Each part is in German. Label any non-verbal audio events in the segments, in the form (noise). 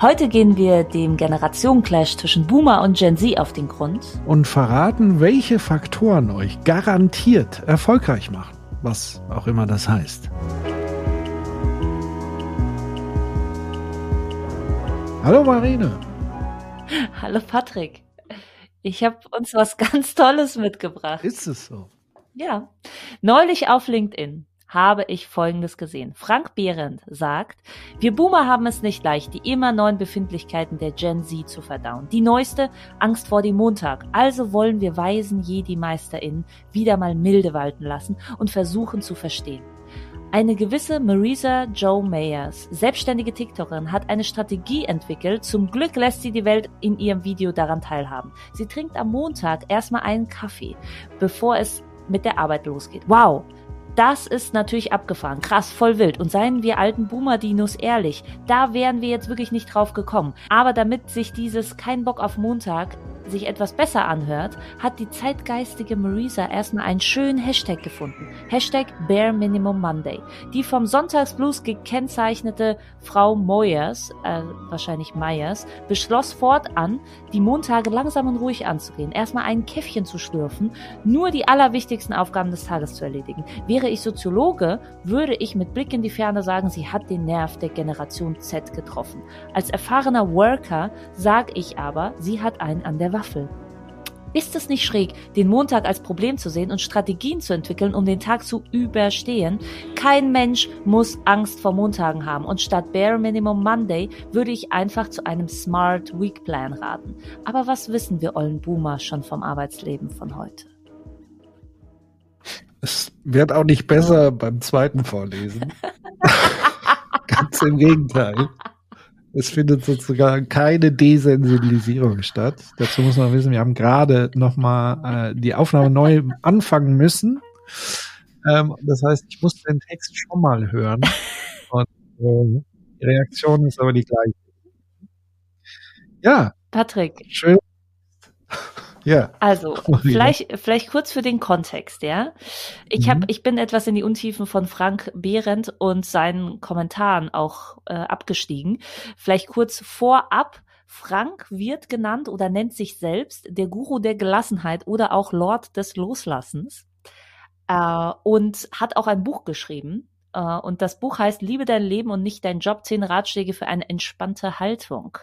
Heute gehen wir dem Generationenclash zwischen Boomer und Gen Z auf den Grund. Und verraten, welche Faktoren euch garantiert erfolgreich machen. Was auch immer das heißt. Hallo Marine. Hallo Patrick. Ich habe uns was (laughs) ganz Tolles mitgebracht. Ist es so? Ja. Neulich auf LinkedIn habe ich Folgendes gesehen. Frank Behrendt sagt, wir Boomer haben es nicht leicht, die immer neuen Befindlichkeiten der Gen Z zu verdauen. Die neueste, Angst vor dem Montag. Also wollen wir weisen Jedi-MeisterInnen wieder mal milde walten lassen und versuchen zu verstehen. Eine gewisse Marisa Joe Mayers, selbstständige TikTokerin, hat eine Strategie entwickelt. Zum Glück lässt sie die Welt in ihrem Video daran teilhaben. Sie trinkt am Montag erstmal einen Kaffee, bevor es mit der Arbeit losgeht. Wow! Das ist natürlich abgefahren. Krass, voll wild. Und seien wir alten Boomer-Dinos ehrlich, da wären wir jetzt wirklich nicht drauf gekommen. Aber damit sich dieses kein Bock auf Montag sich etwas besser anhört, hat die zeitgeistige Marisa erstmal einen schönen Hashtag gefunden. Hashtag Bare Minimum Monday. Die vom Sonntagsblues gekennzeichnete Frau Moyers, äh, wahrscheinlich Myers, beschloss fortan, die Montage langsam und ruhig anzugehen, erstmal ein Käffchen zu schlürfen, nur die allerwichtigsten Aufgaben des Tages zu erledigen. Wäre ich Soziologe, würde ich mit Blick in die Ferne sagen, sie hat den Nerv der Generation Z getroffen. Als erfahrener Worker sage ich aber, sie hat einen an der Waffel. Ist es nicht schräg, den Montag als Problem zu sehen und Strategien zu entwickeln, um den Tag zu überstehen? Kein Mensch muss Angst vor Montagen haben und statt Bare Minimum Monday würde ich einfach zu einem Smart Week Plan raten. Aber was wissen wir ollen Boomer schon vom Arbeitsleben von heute? Es wird auch nicht besser beim zweiten Vorlesen. (laughs) (laughs) Ganz im Gegenteil. Es findet sozusagen keine Desensibilisierung statt. Dazu muss man wissen, wir haben gerade nochmal äh, die Aufnahme neu anfangen müssen. Ähm, das heißt, ich muss den Text schon mal hören. (laughs) Und äh, die Reaktion ist aber die gleiche. Ja. Patrick. Schön. Ja. Also, vielleicht, vielleicht kurz für den Kontext, ja. Ich mhm. ich bin etwas in die Untiefen von Frank Behrendt und seinen Kommentaren auch äh, abgestiegen. Vielleicht kurz vorab. Frank wird genannt oder nennt sich selbst der Guru der Gelassenheit oder auch Lord des Loslassens äh, und hat auch ein Buch geschrieben. Äh, und das Buch heißt Liebe dein Leben und nicht dein Job, zehn Ratschläge für eine entspannte Haltung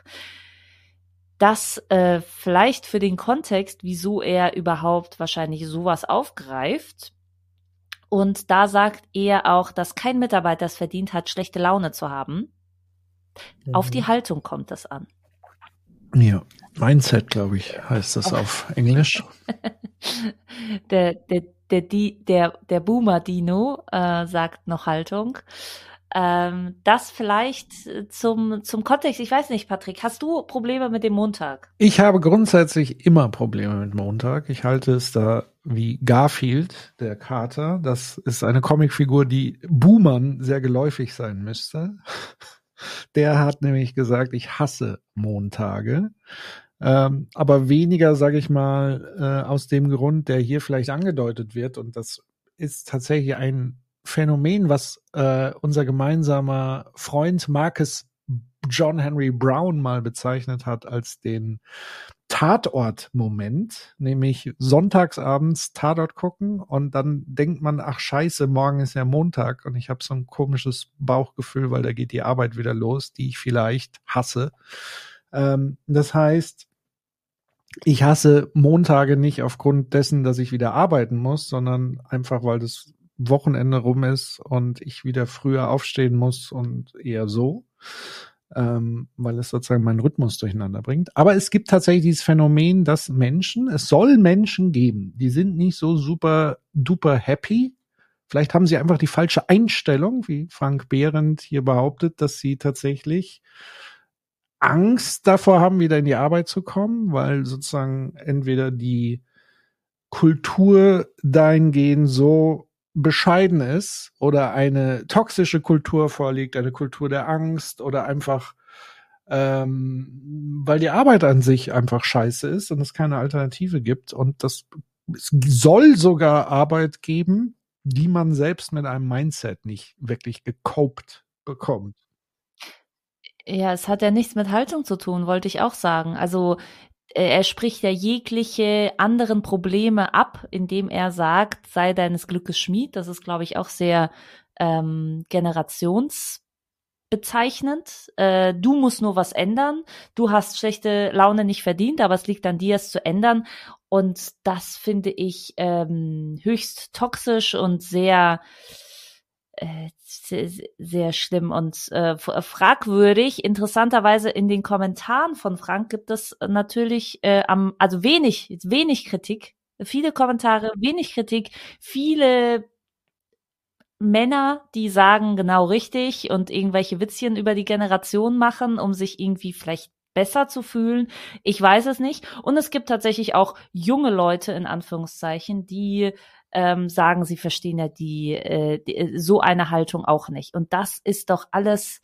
das äh, vielleicht für den Kontext, wieso er überhaupt wahrscheinlich sowas aufgreift. Und da sagt er auch, dass kein Mitarbeiter es verdient hat, schlechte Laune zu haben. Mhm. Auf die mhm. Haltung kommt das an. Ja, Mindset, glaube ich, heißt das auf Englisch. der, der, der, der, der Boomer-Dino äh, sagt noch Haltung. Ähm, das vielleicht zum, zum Kontext. Ich weiß nicht, Patrick, hast du Probleme mit dem Montag? Ich habe grundsätzlich immer Probleme mit Montag. Ich halte es da wie Garfield, der Kater. Das ist eine Comicfigur, die Boomern sehr geläufig sein müsste. (laughs) Der hat nämlich gesagt, ich hasse Montage. Ähm, aber weniger, sage ich mal, äh, aus dem Grund, der hier vielleicht angedeutet wird. Und das ist tatsächlich ein Phänomen, was äh, unser gemeinsamer Freund Marcus John Henry Brown mal bezeichnet hat als den Tatort-Moment, nämlich sonntagsabends Tatort gucken und dann denkt man, ach scheiße, morgen ist ja Montag und ich habe so ein komisches Bauchgefühl, weil da geht die Arbeit wieder los, die ich vielleicht hasse. Ähm, das heißt, ich hasse Montage nicht aufgrund dessen, dass ich wieder arbeiten muss, sondern einfach, weil das Wochenende rum ist und ich wieder früher aufstehen muss und eher so, ähm, weil es sozusagen meinen Rhythmus durcheinander bringt. Aber es gibt tatsächlich dieses Phänomen, dass Menschen, es soll Menschen geben, die sind nicht so super duper happy. Vielleicht haben sie einfach die falsche Einstellung, wie Frank Behrendt hier behauptet, dass sie tatsächlich Angst davor haben, wieder in die Arbeit zu kommen, weil sozusagen entweder die Kultur dahingehend so bescheiden ist oder eine toxische Kultur vorliegt, eine Kultur der Angst oder einfach ähm, weil die Arbeit an sich einfach scheiße ist und es keine Alternative gibt und das es soll sogar Arbeit geben, die man selbst mit einem Mindset nicht wirklich gecopt bekommt. Ja, es hat ja nichts mit Haltung zu tun, wollte ich auch sagen. Also er spricht ja jegliche anderen Probleme ab, indem er sagt, sei deines Glückes Schmied. Das ist, glaube ich, auch sehr ähm, generationsbezeichnend. Äh, du musst nur was ändern. Du hast schlechte Laune nicht verdient, aber es liegt an dir, es zu ändern. Und das finde ich ähm, höchst toxisch und sehr äh, sehr, sehr schlimm und äh, fragwürdig. Interessanterweise in den Kommentaren von Frank gibt es natürlich äh, am, also wenig, wenig Kritik, viele Kommentare, wenig Kritik, viele Männer, die sagen genau richtig und irgendwelche Witzchen über die Generation machen, um sich irgendwie vielleicht besser zu fühlen. Ich weiß es nicht. Und es gibt tatsächlich auch junge Leute in Anführungszeichen, die ähm, sagen, sie verstehen ja die, äh, die, äh, so eine Haltung auch nicht. Und das ist doch alles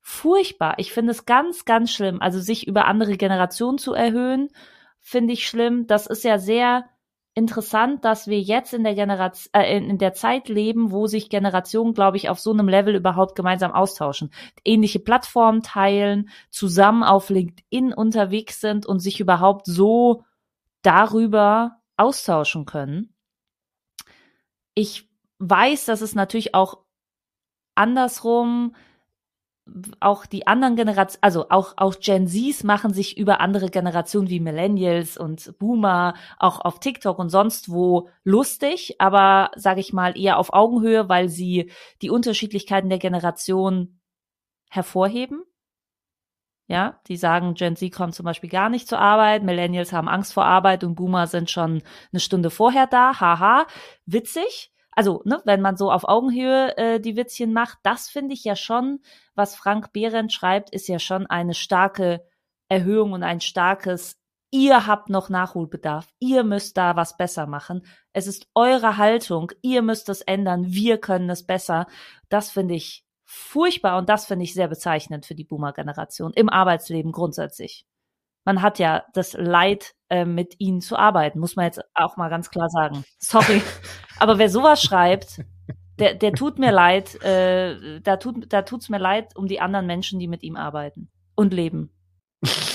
furchtbar. Ich finde es ganz, ganz schlimm. Also sich über andere Generationen zu erhöhen, finde ich schlimm. Das ist ja sehr interessant, dass wir jetzt in der Generation, äh, in der Zeit leben, wo sich Generationen, glaube ich, auf so einem Level überhaupt gemeinsam austauschen, ähnliche Plattformen teilen, zusammen auf LinkedIn unterwegs sind und sich überhaupt so darüber austauschen können ich weiß, dass es natürlich auch andersrum auch die anderen Generationen, also auch, auch Gen Zs machen sich über andere Generationen wie Millennials und Boomer auch auf TikTok und sonst wo lustig, aber sage ich mal eher auf Augenhöhe, weil sie die Unterschiedlichkeiten der Generation hervorheben. Ja, die sagen, Gen Z kommt zum Beispiel gar nicht zur Arbeit, Millennials haben Angst vor Arbeit und Boomer sind schon eine Stunde vorher da. Haha, witzig. Also, ne, wenn man so auf Augenhöhe äh, die Witzchen macht, das finde ich ja schon, was Frank Behrendt schreibt, ist ja schon eine starke Erhöhung und ein starkes Ihr habt noch Nachholbedarf. Ihr müsst da was besser machen. Es ist eure Haltung. Ihr müsst es ändern. Wir können es besser. Das finde ich furchtbar und das finde ich sehr bezeichnend für die Boomer-Generation im Arbeitsleben grundsätzlich. Man hat ja das Leid, äh, mit ihnen zu arbeiten, muss man jetzt auch mal ganz klar sagen. Sorry. (laughs) Aber wer sowas schreibt, der, der tut mir leid, äh, da tut da tut's mir leid um die anderen Menschen, die mit ihm arbeiten und leben (laughs)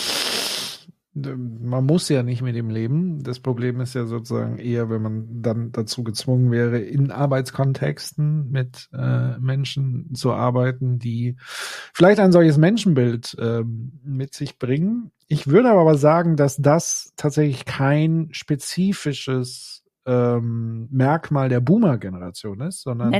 man muss ja nicht mit ihm leben. Das Problem ist ja sozusagen eher, wenn man dann dazu gezwungen wäre, in Arbeitskontexten mit äh, Menschen zu arbeiten, die vielleicht ein solches Menschenbild äh, mit sich bringen. Ich würde aber sagen, dass das tatsächlich kein spezifisches ähm, Merkmal der Boomer-Generation ist, sondern.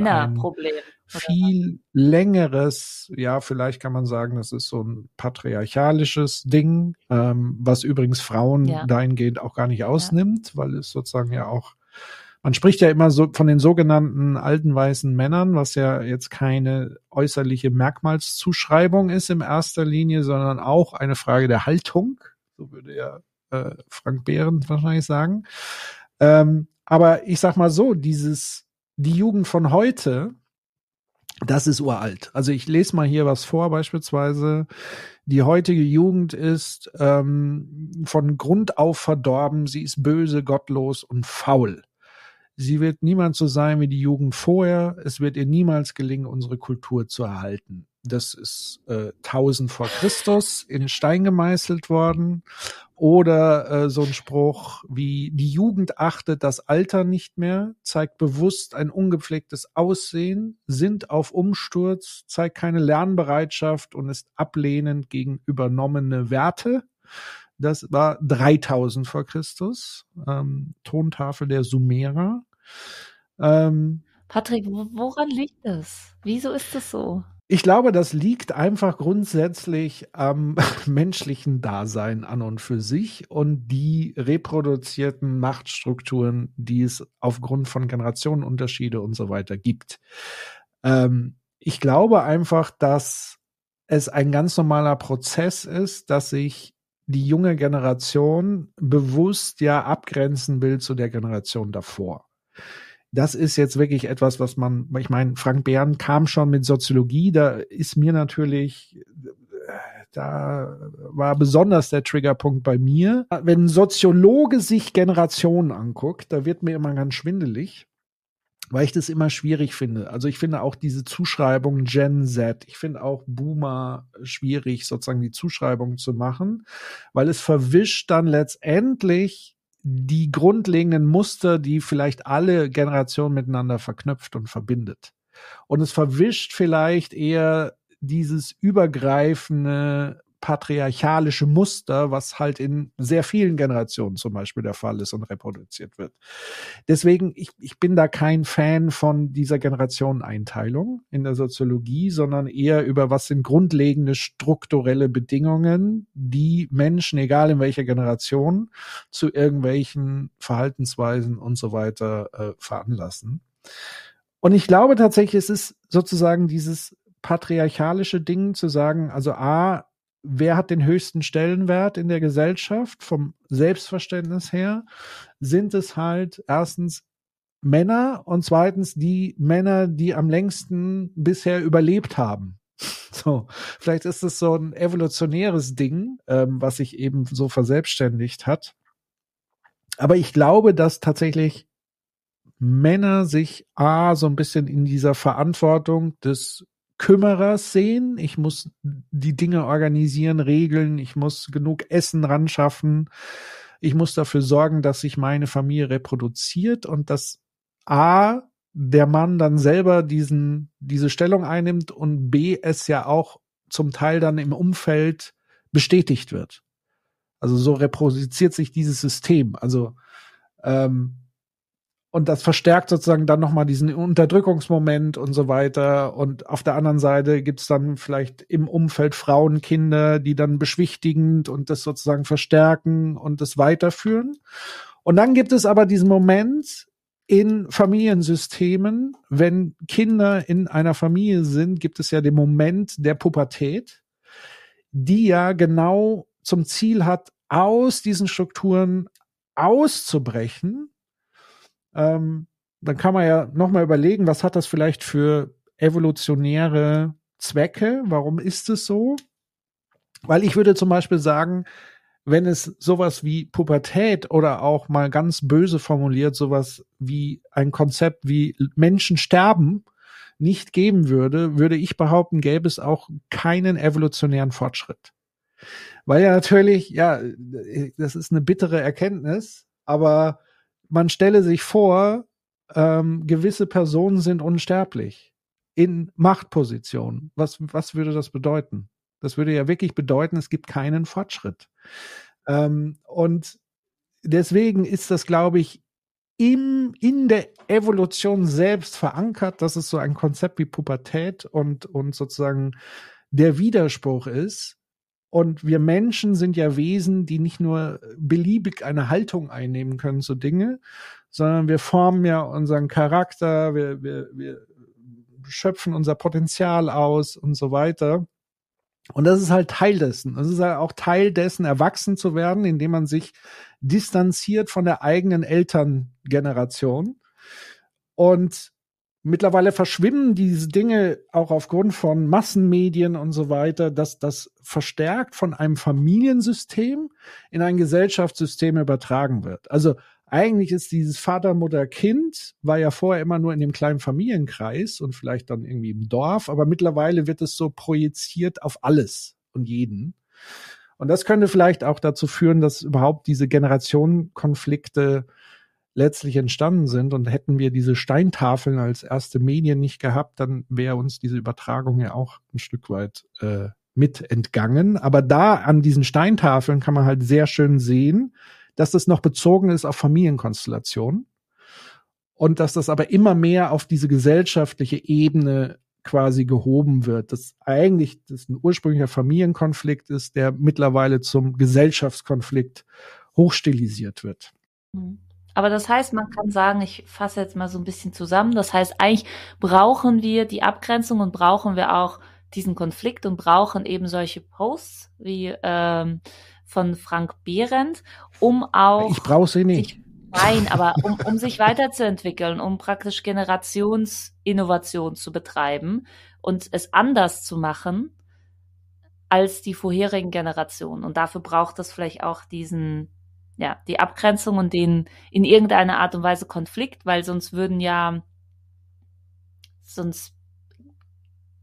Ein viel längeres, ja, vielleicht kann man sagen, das ist so ein patriarchalisches Ding, ähm, was übrigens Frauen ja. dahingehend auch gar nicht ausnimmt, ja. weil es sozusagen ja auch man spricht ja immer so von den sogenannten alten weißen Männern, was ja jetzt keine äußerliche Merkmalszuschreibung ist in erster Linie, sondern auch eine Frage der Haltung. So würde ja äh, Frank Behrendt wahrscheinlich sagen. Ähm, aber ich sag mal so, dieses, die Jugend von heute, das ist uralt. Also ich lese mal hier was vor, beispielsweise. Die heutige Jugend ist ähm, von Grund auf verdorben, sie ist böse, gottlos und faul. Sie wird niemand so sein wie die Jugend vorher. Es wird ihr niemals gelingen, unsere Kultur zu erhalten. Das ist äh, 1000 vor Christus in Stein gemeißelt worden. Oder äh, so ein Spruch wie, die Jugend achtet das Alter nicht mehr, zeigt bewusst ein ungepflegtes Aussehen, sind auf Umsturz, zeigt keine Lernbereitschaft und ist ablehnend gegen übernommene Werte. Das war 3000 vor Christus, ähm, Tontafel der Sumerer. Ähm, Patrick, woran liegt das? Wieso ist das so? Ich glaube, das liegt einfach grundsätzlich am (laughs) menschlichen Dasein an und für sich und die reproduzierten Machtstrukturen, die es aufgrund von Generationenunterschiede und so weiter gibt. Ähm, ich glaube einfach, dass es ein ganz normaler Prozess ist, dass sich die junge Generation bewusst ja abgrenzen will zu der Generation davor. Das ist jetzt wirklich etwas, was man, ich meine, Frank Bern kam schon mit Soziologie, da ist mir natürlich, da war besonders der Triggerpunkt bei mir. Wenn ein Soziologe sich Generationen anguckt, da wird mir immer ganz schwindelig weil ich das immer schwierig finde. Also ich finde auch diese Zuschreibung Gen Z, ich finde auch Boomer schwierig, sozusagen die Zuschreibung zu machen, weil es verwischt dann letztendlich die grundlegenden Muster, die vielleicht alle Generationen miteinander verknüpft und verbindet. Und es verwischt vielleicht eher dieses übergreifende patriarchalische Muster, was halt in sehr vielen Generationen zum Beispiel der Fall ist und reproduziert wird. Deswegen, ich, ich bin da kein Fan von dieser Generationeneinteilung in der Soziologie, sondern eher über was sind grundlegende strukturelle Bedingungen, die Menschen, egal in welcher Generation, zu irgendwelchen Verhaltensweisen und so weiter äh, veranlassen. Und ich glaube tatsächlich, es ist sozusagen dieses patriarchalische Ding zu sagen, also A, wer hat den höchsten Stellenwert in der Gesellschaft vom Selbstverständnis her, sind es halt erstens Männer und zweitens die Männer, die am längsten bisher überlebt haben. (laughs) So, vielleicht ist es so ein evolutionäres Ding, ähm, was sich eben so verselbstständigt hat. Aber ich glaube, dass tatsächlich Männer sich A, so ein bisschen in dieser Verantwortung des Kümmerers sehen. Ich muss die Dinge organisieren, regeln. Ich muss genug Essen ran schaffen. Ich muss dafür sorgen, dass sich meine Familie reproduziert und dass A, der Mann dann selber diesen, diese Stellung einnimmt und B, es ja auch zum Teil dann im Umfeld bestätigt wird. Also so reproduziert sich dieses System. Also ähm, und das verstärkt sozusagen dann nochmal diesen Unterdrückungsmoment und so weiter. Und auf der anderen Seite gibt's dann vielleicht im Umfeld Frauen, Kinder, die dann beschwichtigend und das sozusagen verstärken und das weiterführen. Und dann gibt es aber diesen Moment in Familiensystemen, wenn Kinder in einer Familie sind, gibt es ja den Moment der Pubertät, die ja genau zum Ziel hat, aus diesen Strukturen auszubrechen ähm, dann kann man ja nochmal überlegen, was hat das vielleicht für evolutionäre Zwecke? Warum ist es so? Weil ich würde zum Beispiel sagen, wenn es sowas wie Pubertät oder auch mal ganz böse formuliert, sowas wie ein Konzept wie Menschen sterben nicht geben würde, würde ich behaupten, gäbe es auch keinen evolutionären Fortschritt. Weil ja natürlich, ja, das ist eine bittere Erkenntnis, aber man stelle sich vor, ähm, gewisse Personen sind unsterblich in Machtpositionen. Was, was würde das bedeuten? Das würde ja wirklich bedeuten, es gibt keinen Fortschritt. Ähm, und deswegen ist das, glaube ich, im, in der Evolution selbst verankert, dass es so ein Konzept wie Pubertät und, und sozusagen der Widerspruch ist, und wir Menschen sind ja Wesen, die nicht nur beliebig eine Haltung einnehmen können zu Dinge, sondern wir formen ja unseren Charakter, wir, wir, wir schöpfen unser Potenzial aus und so weiter. Und das ist halt Teil dessen. Das ist halt auch Teil dessen, erwachsen zu werden, indem man sich distanziert von der eigenen Elterngeneration. Und mittlerweile verschwimmen diese Dinge auch aufgrund von Massenmedien und so weiter, dass das verstärkt von einem Familiensystem in ein Gesellschaftssystem übertragen wird. Also eigentlich ist dieses Vater, Mutter, Kind war ja vorher immer nur in dem kleinen Familienkreis und vielleicht dann irgendwie im Dorf, aber mittlerweile wird es so projiziert auf alles und jeden. Und das könnte vielleicht auch dazu führen, dass überhaupt diese Generationenkonflikte letztlich entstanden sind. Und hätten wir diese Steintafeln als erste Medien nicht gehabt, dann wäre uns diese Übertragung ja auch ein Stück weit äh, mit entgangen. Aber da an diesen Steintafeln kann man halt sehr schön sehen, dass das noch bezogen ist auf Familienkonstellationen und dass das aber immer mehr auf diese gesellschaftliche Ebene quasi gehoben wird, dass eigentlich das ein ursprünglicher Familienkonflikt ist, der mittlerweile zum Gesellschaftskonflikt hochstilisiert wird. Mhm. Aber das heißt, man kann sagen, ich fasse jetzt mal so ein bisschen zusammen. Das heißt, eigentlich brauchen wir die Abgrenzung und brauchen wir auch diesen Konflikt und brauchen eben solche Posts wie ähm, von Frank Behrendt, um auch. Ich brauche sie nicht. Sich, nein, aber um, um sich weiterzuentwickeln, um praktisch Generationsinnovation zu betreiben und es anders zu machen als die vorherigen Generationen. Und dafür braucht es vielleicht auch diesen, ja, die Abgrenzung und den in irgendeiner Art und Weise Konflikt, weil sonst würden ja, sonst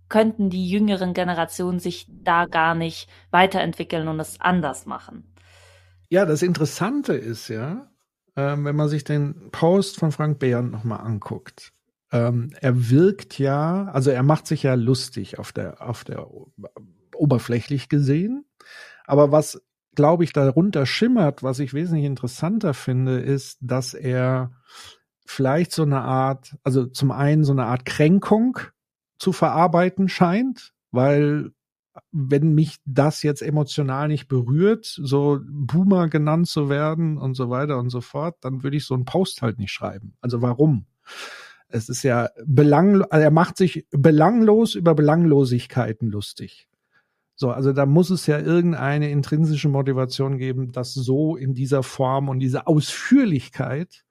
könnten die jüngeren Generationen sich da gar nicht weiterentwickeln und es anders machen. Ja, das Interessante ist ja, ähm, wenn man sich den Post von Frank Behrendt nochmal anguckt, ähm, er wirkt ja, also er macht sich ja lustig auf der, auf der oberflächlich gesehen. Aber was, glaube ich, darunter schimmert, was ich wesentlich interessanter finde, ist, dass er vielleicht so eine Art, also zum einen so eine Art Kränkung zu verarbeiten scheint, weil wenn mich das jetzt emotional nicht berührt, so Boomer genannt zu werden und so weiter und so fort, dann würde ich so einen Post halt nicht schreiben. Also warum? Es ist ja belanglos, also er macht sich belanglos über Belanglosigkeiten lustig. So, also da muss es ja irgendeine intrinsische Motivation geben, das so in dieser Form und dieser Ausführlichkeit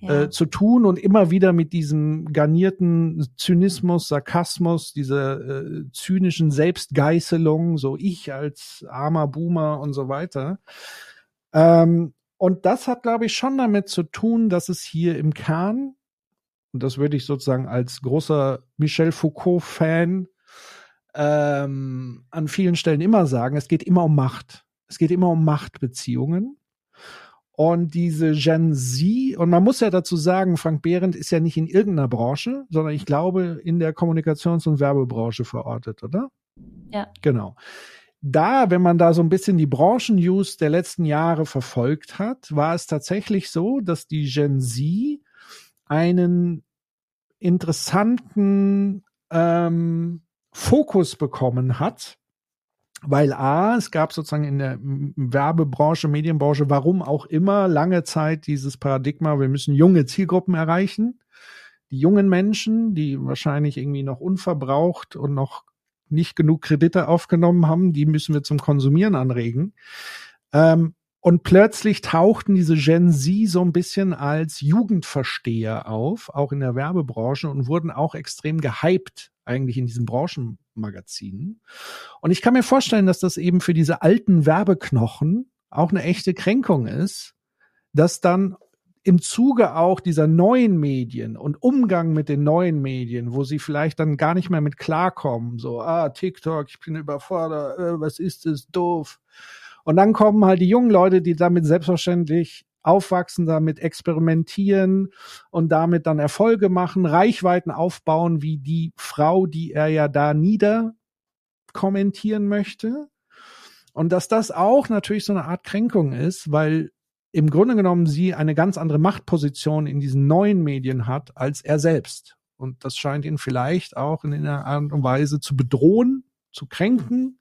ja. äh, zu tun und immer wieder mit diesem garnierten Zynismus, Sarkasmus, dieser äh, zynischen Selbstgeißelung, so ich als armer Boomer und so weiter. Ähm, und das hat, glaube ich, schon damit zu tun, dass es hier im Kern, und das würde ich sozusagen als großer Michel Foucault-Fan ähm, an vielen Stellen immer sagen, es geht immer um Macht. Es geht immer um Machtbeziehungen. Und diese Gen Z, und man muss ja dazu sagen, Frank Behrendt ist ja nicht in irgendeiner Branche, sondern ich glaube in der Kommunikations- und Werbebranche verortet, oder? Ja. Genau. Da, wenn man da so ein bisschen die Branchen-News der letzten Jahre verfolgt hat, war es tatsächlich so, dass die Gen Z einen interessanten ähm, Fokus bekommen hat, weil A, es gab sozusagen in der Werbebranche, Medienbranche, warum auch immer, lange Zeit dieses Paradigma, wir müssen junge Zielgruppen erreichen. Die jungen Menschen, die wahrscheinlich irgendwie noch unverbraucht und noch nicht genug Kredite aufgenommen haben, die müssen wir zum Konsumieren anregen. Ähm, und plötzlich tauchten diese Gen Z so ein bisschen als Jugendversteher auf, auch in der Werbebranche und wurden auch extrem gehypt eigentlich in diesen Branchenmagazinen. Und ich kann mir vorstellen, dass das eben für diese alten Werbeknochen auch eine echte Kränkung ist, dass dann im Zuge auch dieser neuen Medien und Umgang mit den neuen Medien, wo sie vielleicht dann gar nicht mehr mit klarkommen, so, ah, TikTok, ich bin überfordert, äh, was ist es, doof. Und dann kommen halt die jungen Leute, die damit selbstverständlich aufwachsen, damit experimentieren und damit dann Erfolge machen, Reichweiten aufbauen, wie die Frau, die er ja da nieder kommentieren möchte. Und dass das auch natürlich so eine Art Kränkung ist, weil im Grunde genommen sie eine ganz andere Machtposition in diesen neuen Medien hat als er selbst. Und das scheint ihn vielleicht auch in einer Art und Weise zu bedrohen, zu kränken.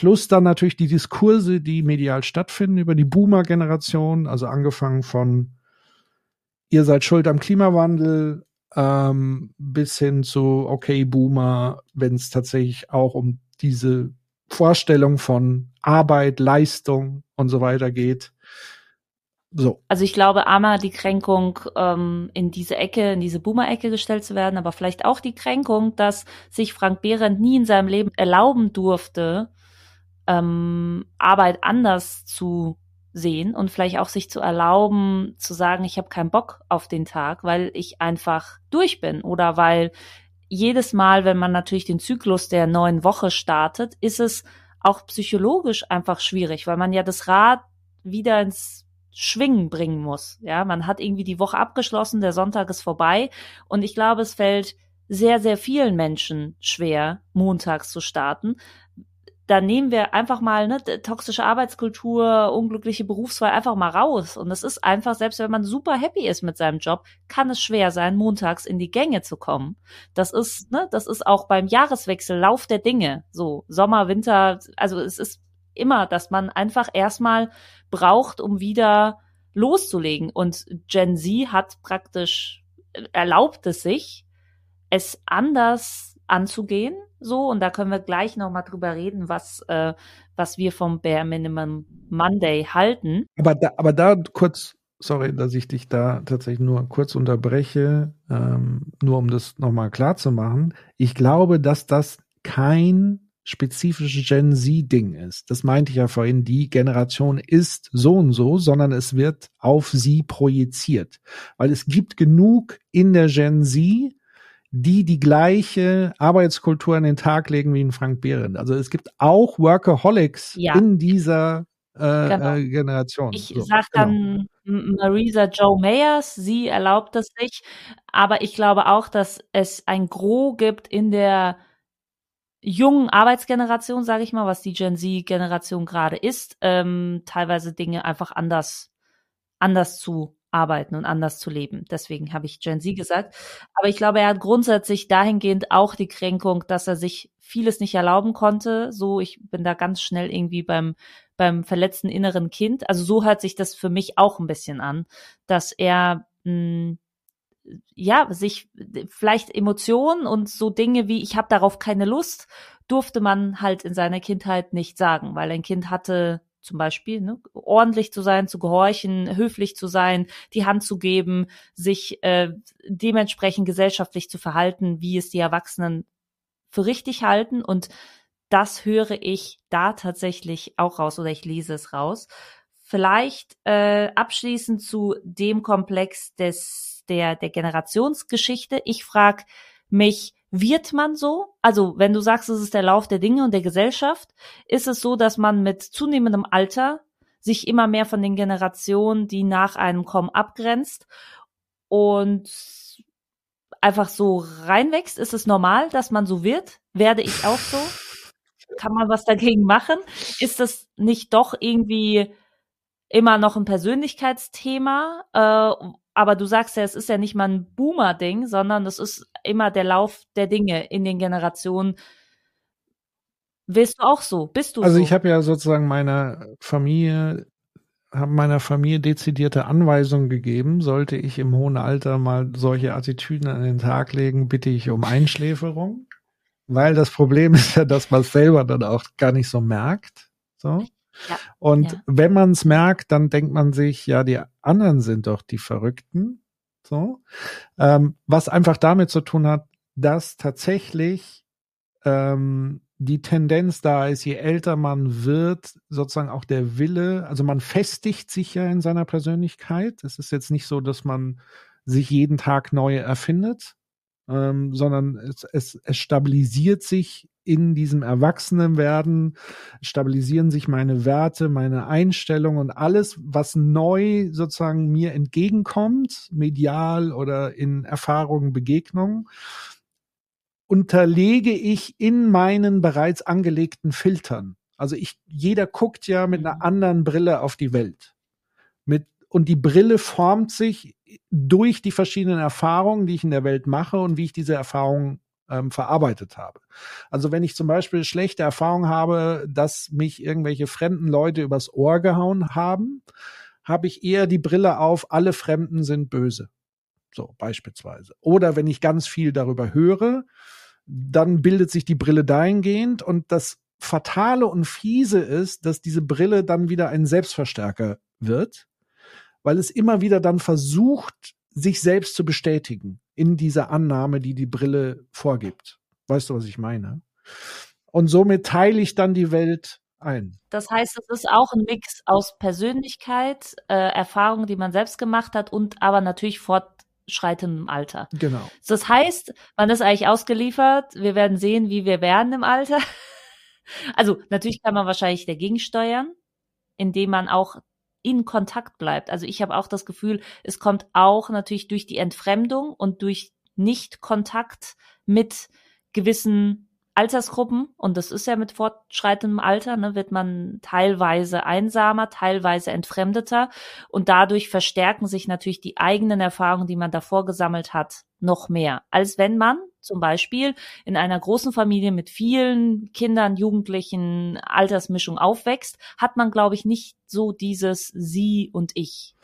Plus dann natürlich die Diskurse, die medial stattfinden über die Boomer-Generation, also angefangen von ihr seid schuld am Klimawandel ähm, bis hin zu okay Boomer, wenn es tatsächlich auch um diese Vorstellung von Arbeit, Leistung und so weiter geht. So. Also ich glaube, einmal die Kränkung, ähm, in diese Ecke, in diese Boomer-Ecke gestellt zu werden, aber vielleicht auch die Kränkung, dass sich Frank Behrendt nie in seinem Leben erlauben durfte, ähm, Arbeit anders zu sehen und vielleicht auch sich zu erlauben, zu sagen, ich habe keinen Bock auf den Tag, weil ich einfach durch bin oder weil jedes Mal, wenn man natürlich den Zyklus der neuen Woche startet, ist es auch psychologisch einfach schwierig, weil man ja das Rad wieder ins Schwingen bringen muss. Ja, man hat irgendwie die Woche abgeschlossen, der Sonntag ist vorbei und ich glaube, es fällt sehr, sehr vielen Menschen schwer, montags zu starten, da nehmen wir einfach mal ne, toxische Arbeitskultur, unglückliche Berufswahl einfach mal raus. Und es ist einfach, selbst wenn man super happy ist mit seinem Job, kann es schwer sein, montags in die Gänge zu kommen. Das ist, ne, das ist auch beim Jahreswechsel Lauf der Dinge. So Sommer, Winter, also es ist immer, dass man einfach erstmal braucht, um wieder loszulegen. Und Gen Z hat praktisch erlaubt es sich, es anders anzugehen. So, und da können wir gleich nochmal drüber reden, was, äh, was wir vom Bare Minimum Monday halten. Aber da, aber da kurz, sorry, dass ich dich da tatsächlich nur kurz unterbreche, ähm, nur um das nochmal klar zu machen. Ich glaube, dass das kein spezifisches Gen Z-Ding ist. Das meinte ich ja vorhin, die Generation ist so und so, sondern es wird auf sie projiziert. Weil es gibt genug in der Gen Z, die die gleiche Arbeitskultur an den Tag legen wie in Frank Behrendt. Also es gibt auch Workaholics ja. in dieser äh, genau. äh, Generation. Ich so, sag dann genau. Marisa Joe Mayers, sie erlaubt es sich, aber ich glaube auch, dass es ein Gros gibt in der jungen Arbeitsgeneration, sage ich mal, was die Gen Z-Generation gerade ist, ähm, teilweise Dinge einfach anders, anders zu arbeiten und anders zu leben. Deswegen habe ich Gen Z gesagt. Aber ich glaube, er hat grundsätzlich dahingehend auch die Kränkung, dass er sich vieles nicht erlauben konnte. So, ich bin da ganz schnell irgendwie beim, beim verletzten inneren Kind. Also so hört sich das für mich auch ein bisschen an, dass er, mh, hm, ja, sich vielleicht Emotionen und so Dinge wie ich habe darauf keine Lust, durfte man halt in seiner Kindheit nicht sagen, weil ein Kind hatte zum Beispiel, ne, ordentlich zu sein, zu gehorchen, höflich zu sein, die Hand zu geben, sich äh, dementsprechend gesellschaftlich zu verhalten, wie es die Erwachsenen für richtig halten. Und das höre ich da tatsächlich auch raus oder ich lese es raus. Vielleicht äh, abschließend zu dem Komplex des der der Generationsgeschichte. Ich frage mich, wird man so? Also, wenn du sagst, es ist der Lauf der Dinge und der Gesellschaft, ist es so, dass man mit zunehmendem Alter sich immer mehr von den Generationen, die nach einem kommen, abgrenzt und einfach so reinwächst? Ist es normal, dass man so wird? Werde ich auch so? Kann man was dagegen machen? Ist das nicht doch irgendwie immer noch ein Persönlichkeitsthema? Äh, aber du sagst ja, es ist ja nicht mal ein Boomer-Ding, sondern es ist immer der Lauf der Dinge in den Generationen. Willst du auch so? Bist du also so? Also ich habe ja sozusagen meiner Familie habe meiner Familie dezidierte Anweisungen gegeben, sollte ich im hohen Alter mal solche Attitüden an den Tag legen, bitte ich um Einschläferung, weil das Problem (laughs) ist ja, dass man es selber dann auch gar nicht so merkt. So. Und ja. wenn man es merkt, dann denkt man sich, ja, die anderen sind doch die Verrückten. So. Ähm, was einfach damit zu tun hat, dass tatsächlich ähm, die Tendenz da ist, je älter man wird, sozusagen auch der Wille, also man festigt sich ja in seiner Persönlichkeit. Es ist jetzt nicht so, dass man sich jeden Tag neu erfindet, ähm, sondern es, es, es stabilisiert sich in diesem Erwachsenenwerden stabilisieren sich meine Werte, meine Einstellung und alles, was neu sozusagen mir entgegenkommt, medial oder in Erfahrungen, Begegnungen, unterlege ich in meinen bereits angelegten Filtern. Also ich, jeder guckt ja mit einer anderen Brille auf die Welt. Mit, und die Brille formt sich durch die verschiedenen Erfahrungen, die ich in der Welt mache und wie ich diese Erfahrungen ähm, verarbeitet habe. Also wenn ich zum Beispiel schlechte Erfahrungen habe, dass mich irgendwelche fremden Leute übers Ohr gehauen haben, habe ich eher die Brille auf, alle Fremden sind böse. So beispielsweise. Oder wenn ich ganz viel darüber höre, dann bildet sich die Brille dahingehend und das Fatale und Fiese ist, dass diese Brille dann wieder ein Selbstverstärker wird, weil es immer wieder dann versucht, sich selbst zu bestätigen in dieser Annahme, die die Brille vorgibt. Weißt du, was ich meine? Und somit teile ich dann die Welt ein. Das heißt, es ist auch ein Mix aus Persönlichkeit, äh, Erfahrungen, die man selbst gemacht hat und aber natürlich fortschreitendem Alter. Genau. Das heißt, man ist eigentlich ausgeliefert. Wir werden sehen, wie wir werden im Alter. (laughs) Also natürlich kann man wahrscheinlich dagegen steuern, indem man auch in Kontakt bleibt. Also ich habe auch das Gefühl, es kommt auch natürlich durch die Entfremdung und durch Nicht-Kontakt mit gewissen Altersgruppen, und das ist ja mit fortschreitendem Alter, ne, wird man teilweise einsamer, teilweise entfremdeter und dadurch verstärken sich natürlich die eigenen Erfahrungen, die man davor gesammelt hat, noch mehr, als wenn man zum Beispiel in einer großen Familie mit vielen Kindern, Jugendlichen, Altersmischung aufwächst, hat man, glaube ich, nicht so dieses Sie und Ich.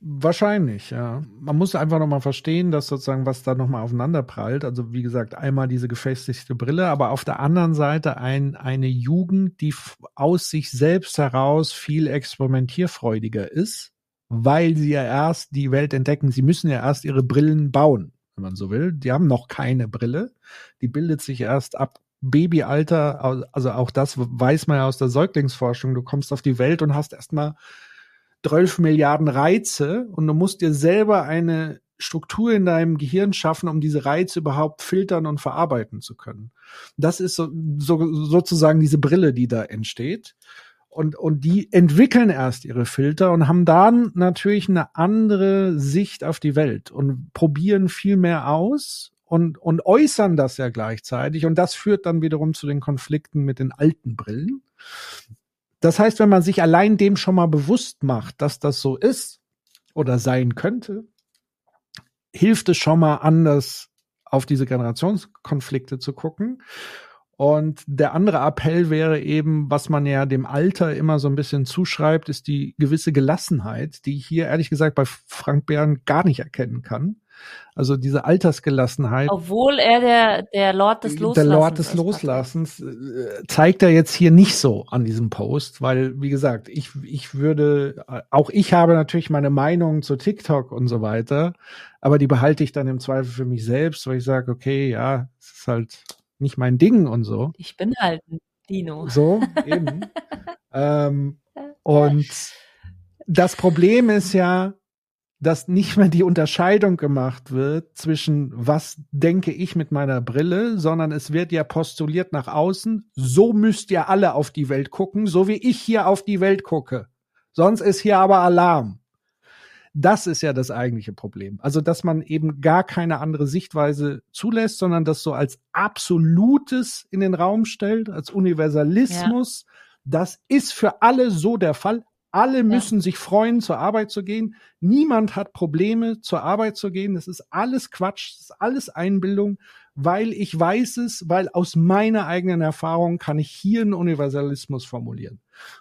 Wahrscheinlich, ja. Man muss einfach nochmal verstehen, dass sozusagen was da nochmal aufeinander prallt. Also wie gesagt, einmal diese gefestigte Brille, aber auf der anderen Seite ein, eine Jugend, die aus sich selbst heraus viel experimentierfreudiger ist, weil sie ja erst die Welt entdecken. Sie müssen ja erst ihre Brillen bauen wenn man so will. Die haben noch keine Brille. Die bildet sich erst ab Babyalter, also auch das weiß man ja aus der Säuglingsforschung. Du kommst auf die Welt und hast erstmal 12 Milliarden Reize und du musst dir selber eine Struktur in deinem Gehirn schaffen, um diese Reize überhaupt filtern und verarbeiten zu können. Das ist so, so, sozusagen diese Brille, die da entsteht und, und die entwickeln erst ihre Filter und haben dann natürlich eine andere Sicht auf die Welt und probieren viel mehr aus und, und äußern das ja gleichzeitig. Und das führt dann wiederum zu den Konflikten mit den alten Brillen. Das heißt, wenn man sich allein dem schon mal bewusst macht, dass das so ist oder sein könnte, hilft es schon mal anders auf diese Generationskonflikte zu gucken und der andere Appell wäre eben, was man ja dem Alter immer so ein bisschen zuschreibt, ist die gewisse Gelassenheit, die ich hier ehrlich gesagt bei Frank Bären gar nicht erkennen kann. Also diese Altersgelassenheit. Obwohl er der, der Lord des Loslassens Der Lord des Loslassens äh, zeigt er jetzt hier nicht so an diesem Post, weil, wie gesagt, ich, ich würde, auch ich habe natürlich meine Meinung zu TikTok und so weiter, aber die behalte ich dann im Zweifel für mich selbst, weil ich sage, okay, ja, es ist halt nicht mein Ding und so. Ich bin halt ein Dino. So, (laughs) eben. ähm, und das Problem ist ja, dass nicht mehr die Unterscheidung gemacht wird zwischen was denke ich mit meiner Brille, sondern es wird ja postuliert nach außen, so müsst ihr alle auf die Welt gucken, so wie ich hier auf die Welt gucke. Sonst ist hier aber Alarm. Das ist ja das eigentliche Problem. Also, dass man eben gar keine andere Sichtweise zulässt, sondern das so als absolutes in den Raum stellt, als Universalismus. Ja. Das ist für alle so der Fall. Alle müssen ja. sich freuen, zur Arbeit zu gehen. Niemand hat Probleme, zur Arbeit zu gehen. Das ist alles Quatsch. Das ist alles Einbildung weil ich weiß es, weil aus meiner eigenen Erfahrung kann ich hier einen Universalismus formulieren.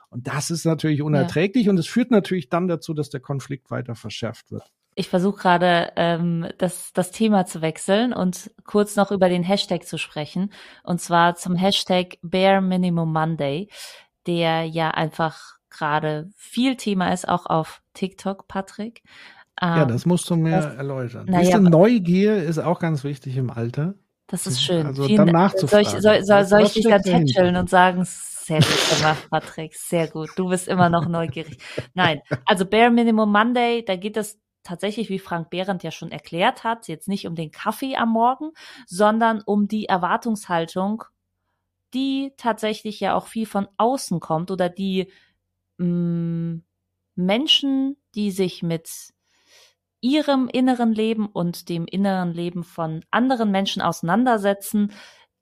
Und das ist natürlich unerträglich ja. und es führt natürlich dann dazu, dass der Konflikt weiter verschärft wird. Ich versuche gerade ähm, das, das Thema zu wechseln und kurz noch über den Hashtag zu sprechen. Und zwar zum Hashtag Bare Minimum Monday, der ja einfach gerade viel Thema ist, auch auf TikTok, Patrick. Ja, das musst du mir das, erläutern. Naja, Neugier ist auch ganz wichtig im Alter. Das ist schön. Also Vielen, dann nachzufragen. Soll ich, soll, soll, soll ich dich dann tätscheln und sagen, sehr gut gemacht, Patrick, sehr gut. Du bist immer noch neugierig. Nein, also Bare Minimum Monday, da geht es tatsächlich, wie Frank Behrendt ja schon erklärt hat, jetzt nicht um den Kaffee am Morgen, sondern um die Erwartungshaltung, die tatsächlich ja auch viel von außen kommt oder die mh, mm, Menschen, die sich mit ihrem inneren Leben und dem inneren Leben von anderen Menschen auseinandersetzen,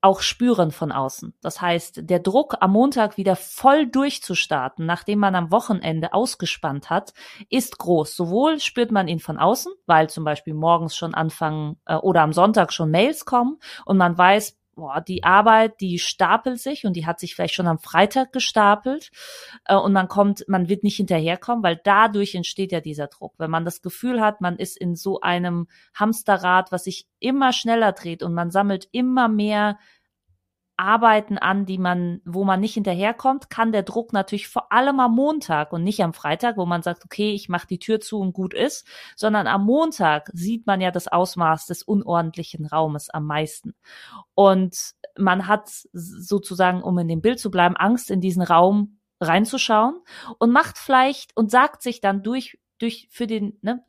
auch spüren von außen. Das heißt, der Druck am Montag wieder voll durchzustarten, nachdem man am Wochenende ausgespannt hat, ist groß. Sowohl spürt man ihn von außen, weil zum Beispiel morgens schon anfangen äh, oder am Sonntag schon Mails kommen und man weiß, boah, die Arbeit, die stapelt sich und die hat sich vielleicht schon am Freitag gestapelt äh, und man kommt, man wird nicht hinterherkommen, weil dadurch entsteht ja dieser Druck. Wenn man das Gefühl hat, man ist in so einem Hamsterrad, was sich immer schneller dreht und man sammelt immer mehr Arbeiten an, die man, wo man nicht hinterherkommt, kann der Druck natürlich vor allem am Montag und nicht am Freitag, wo man sagt, okay, ich mache die Tür zu und gut ist, sondern am Montag sieht man ja das Ausmaß des unordentlichen Raumes am meisten. Und man hat sozusagen, um in dem Bild zu bleiben, Angst, in diesen Raum reinzuschauen und macht vielleicht und sagt sich dann durch durch für den ne,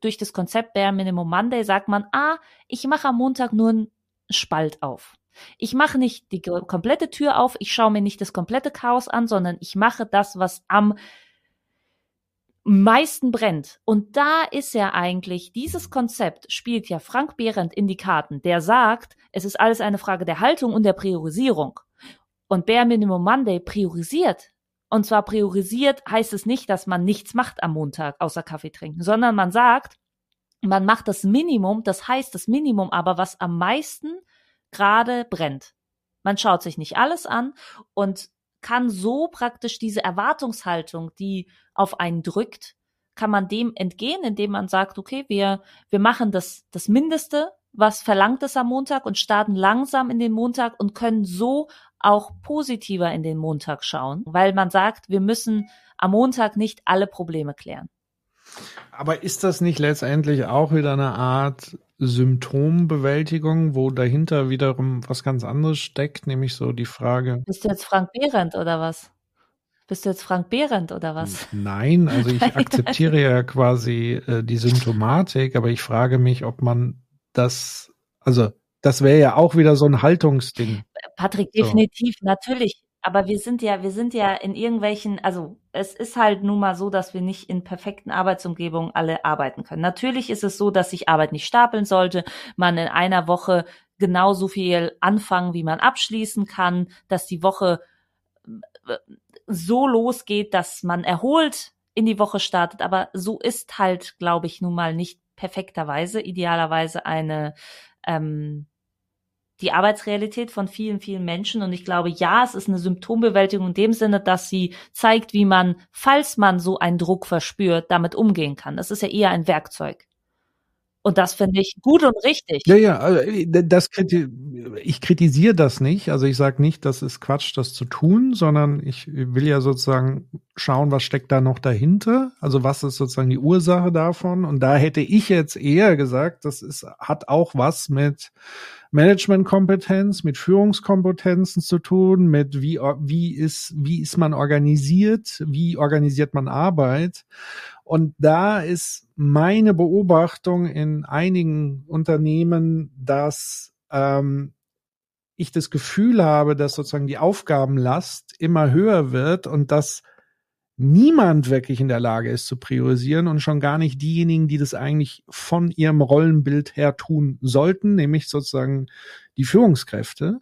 durch das Konzept Bare Minimum Monday sagt man, ah, ich mache am Montag nur einen Spalt auf. Ich mache nicht die komplette Tür auf, ich schaue mir nicht das komplette Chaos an, sondern ich mache das, was am meisten brennt. Und da ist ja eigentlich, dieses Konzept spielt ja Frank Behrendt in die Karten, der sagt, es ist alles eine Frage der Haltung und der Priorisierung. Und Bare Minimum Monday priorisiert. Und zwar priorisiert heißt es nicht, dass man nichts macht am Montag, außer Kaffee trinken, sondern man sagt, man macht das Minimum, das heißt das Minimum aber, was am meisten gerade brennt. Man schaut sich nicht alles an und kann so praktisch diese Erwartungshaltung, die auf einen drückt, kann man dem entgehen, indem man sagt, okay, wir, wir machen das, das Mindeste, was verlangt es am Montag und starten langsam in den Montag und können so auch positiver in den Montag schauen, weil man sagt, wir müssen am Montag nicht alle Probleme klären. Aber ist das nicht letztendlich auch wieder eine Art Symptombewältigung, wo dahinter wiederum was ganz anderes steckt, nämlich so die Frage. Bist du jetzt Frank Behrendt oder was? Bist du jetzt Frank Behrendt oder was? Nein, also ich (laughs) akzeptiere ja quasi äh, die Symptomatik, aber ich frage mich, ob man das, also das wäre ja auch wieder so ein Haltungsding. Patrick, definitiv, so. natürlich. Aber wir sind ja, wir sind ja in irgendwelchen, also es ist halt nun mal so, dass wir nicht in perfekten Arbeitsumgebungen alle arbeiten können. Natürlich ist es so, dass sich Arbeit nicht stapeln sollte, man in einer Woche genauso viel anfangen, wie man abschließen kann, dass die Woche äh, so losgeht, dass man erholt in die Woche startet. Aber so ist halt, glaube ich, nun mal nicht perfekterweise, idealerweise eine ähm, die Arbeitsrealität von vielen, vielen Menschen. Und ich glaube, ja, es ist eine Symptombewältigung in dem Sinne, dass sie zeigt, wie man, falls man so einen Druck verspürt, damit umgehen kann. Das ist ja eher ein Werkzeug. Und das finde ich gut und richtig. Ja, ja, also, äh, das ich kritisiere das nicht. Also ich sage nicht, das ist Quatsch, das zu tun, sondern ich will ja sozusagen schauen, was steckt da noch dahinter. Also was ist sozusagen die Ursache davon? Und da hätte ich jetzt eher gesagt, das ist, hat auch was mit Managementkompetenz, mit Führungskompetenzen zu tun, mit wie, wie ist, wie ist man organisiert, wie organisiert man Arbeit. Und da ist meine Beobachtung in einigen Unternehmen, dass ähm, ich das Gefühl habe, dass sozusagen die Aufgabenlast immer höher wird und dass niemand wirklich in der Lage ist zu priorisieren und schon gar nicht diejenigen, die das eigentlich von ihrem Rollenbild her tun sollten, nämlich sozusagen die Führungskräfte.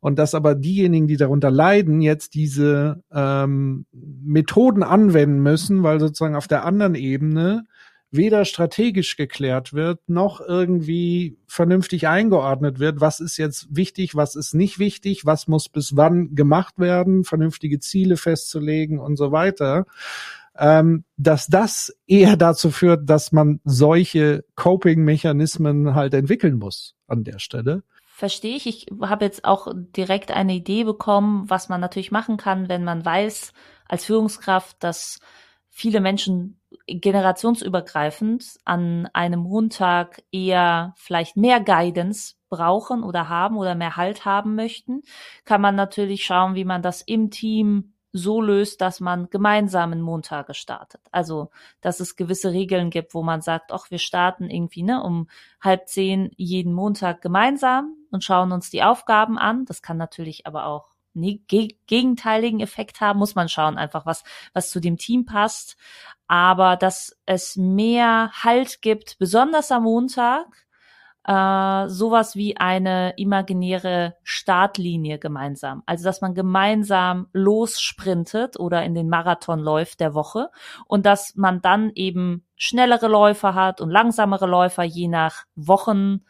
Und dass aber diejenigen, die darunter leiden, jetzt diese ähm, Methoden anwenden müssen, weil sozusagen auf der anderen Ebene weder strategisch geklärt wird, noch irgendwie vernünftig eingeordnet wird, was ist jetzt wichtig, was ist nicht wichtig, was muss bis wann gemacht werden, vernünftige Ziele festzulegen und so weiter. Ähm, dass das eher dazu führt, dass man solche Coping-Mechanismen halt entwickeln muss an der Stelle. Verstehe ich. Ich habe jetzt auch direkt eine Idee bekommen, was man natürlich machen kann, wenn man weiß als Führungskraft, dass viele Menschen generationsübergreifend an einem Montag eher vielleicht mehr Guidance brauchen oder haben oder mehr Halt haben möchten, kann man natürlich schauen, wie man das im Team so löst, dass man gemeinsamen Montage startet. Also, dass es gewisse Regeln gibt, wo man sagt, ach, wir starten irgendwie ne, um halb zehn jeden Montag gemeinsam und schauen uns die Aufgaben an. Das kann natürlich aber auch gegenteiligen Effekt haben, muss man schauen, einfach was, was zu dem Team passt. Aber dass es mehr Halt gibt, besonders am Montag, äh, sowas wie eine imaginäre Startlinie gemeinsam. Also dass man gemeinsam lossprintet oder in den Marathon läuft der Woche und dass man dann eben schnellere Läufer hat und langsamere Läufer je nach Wochen,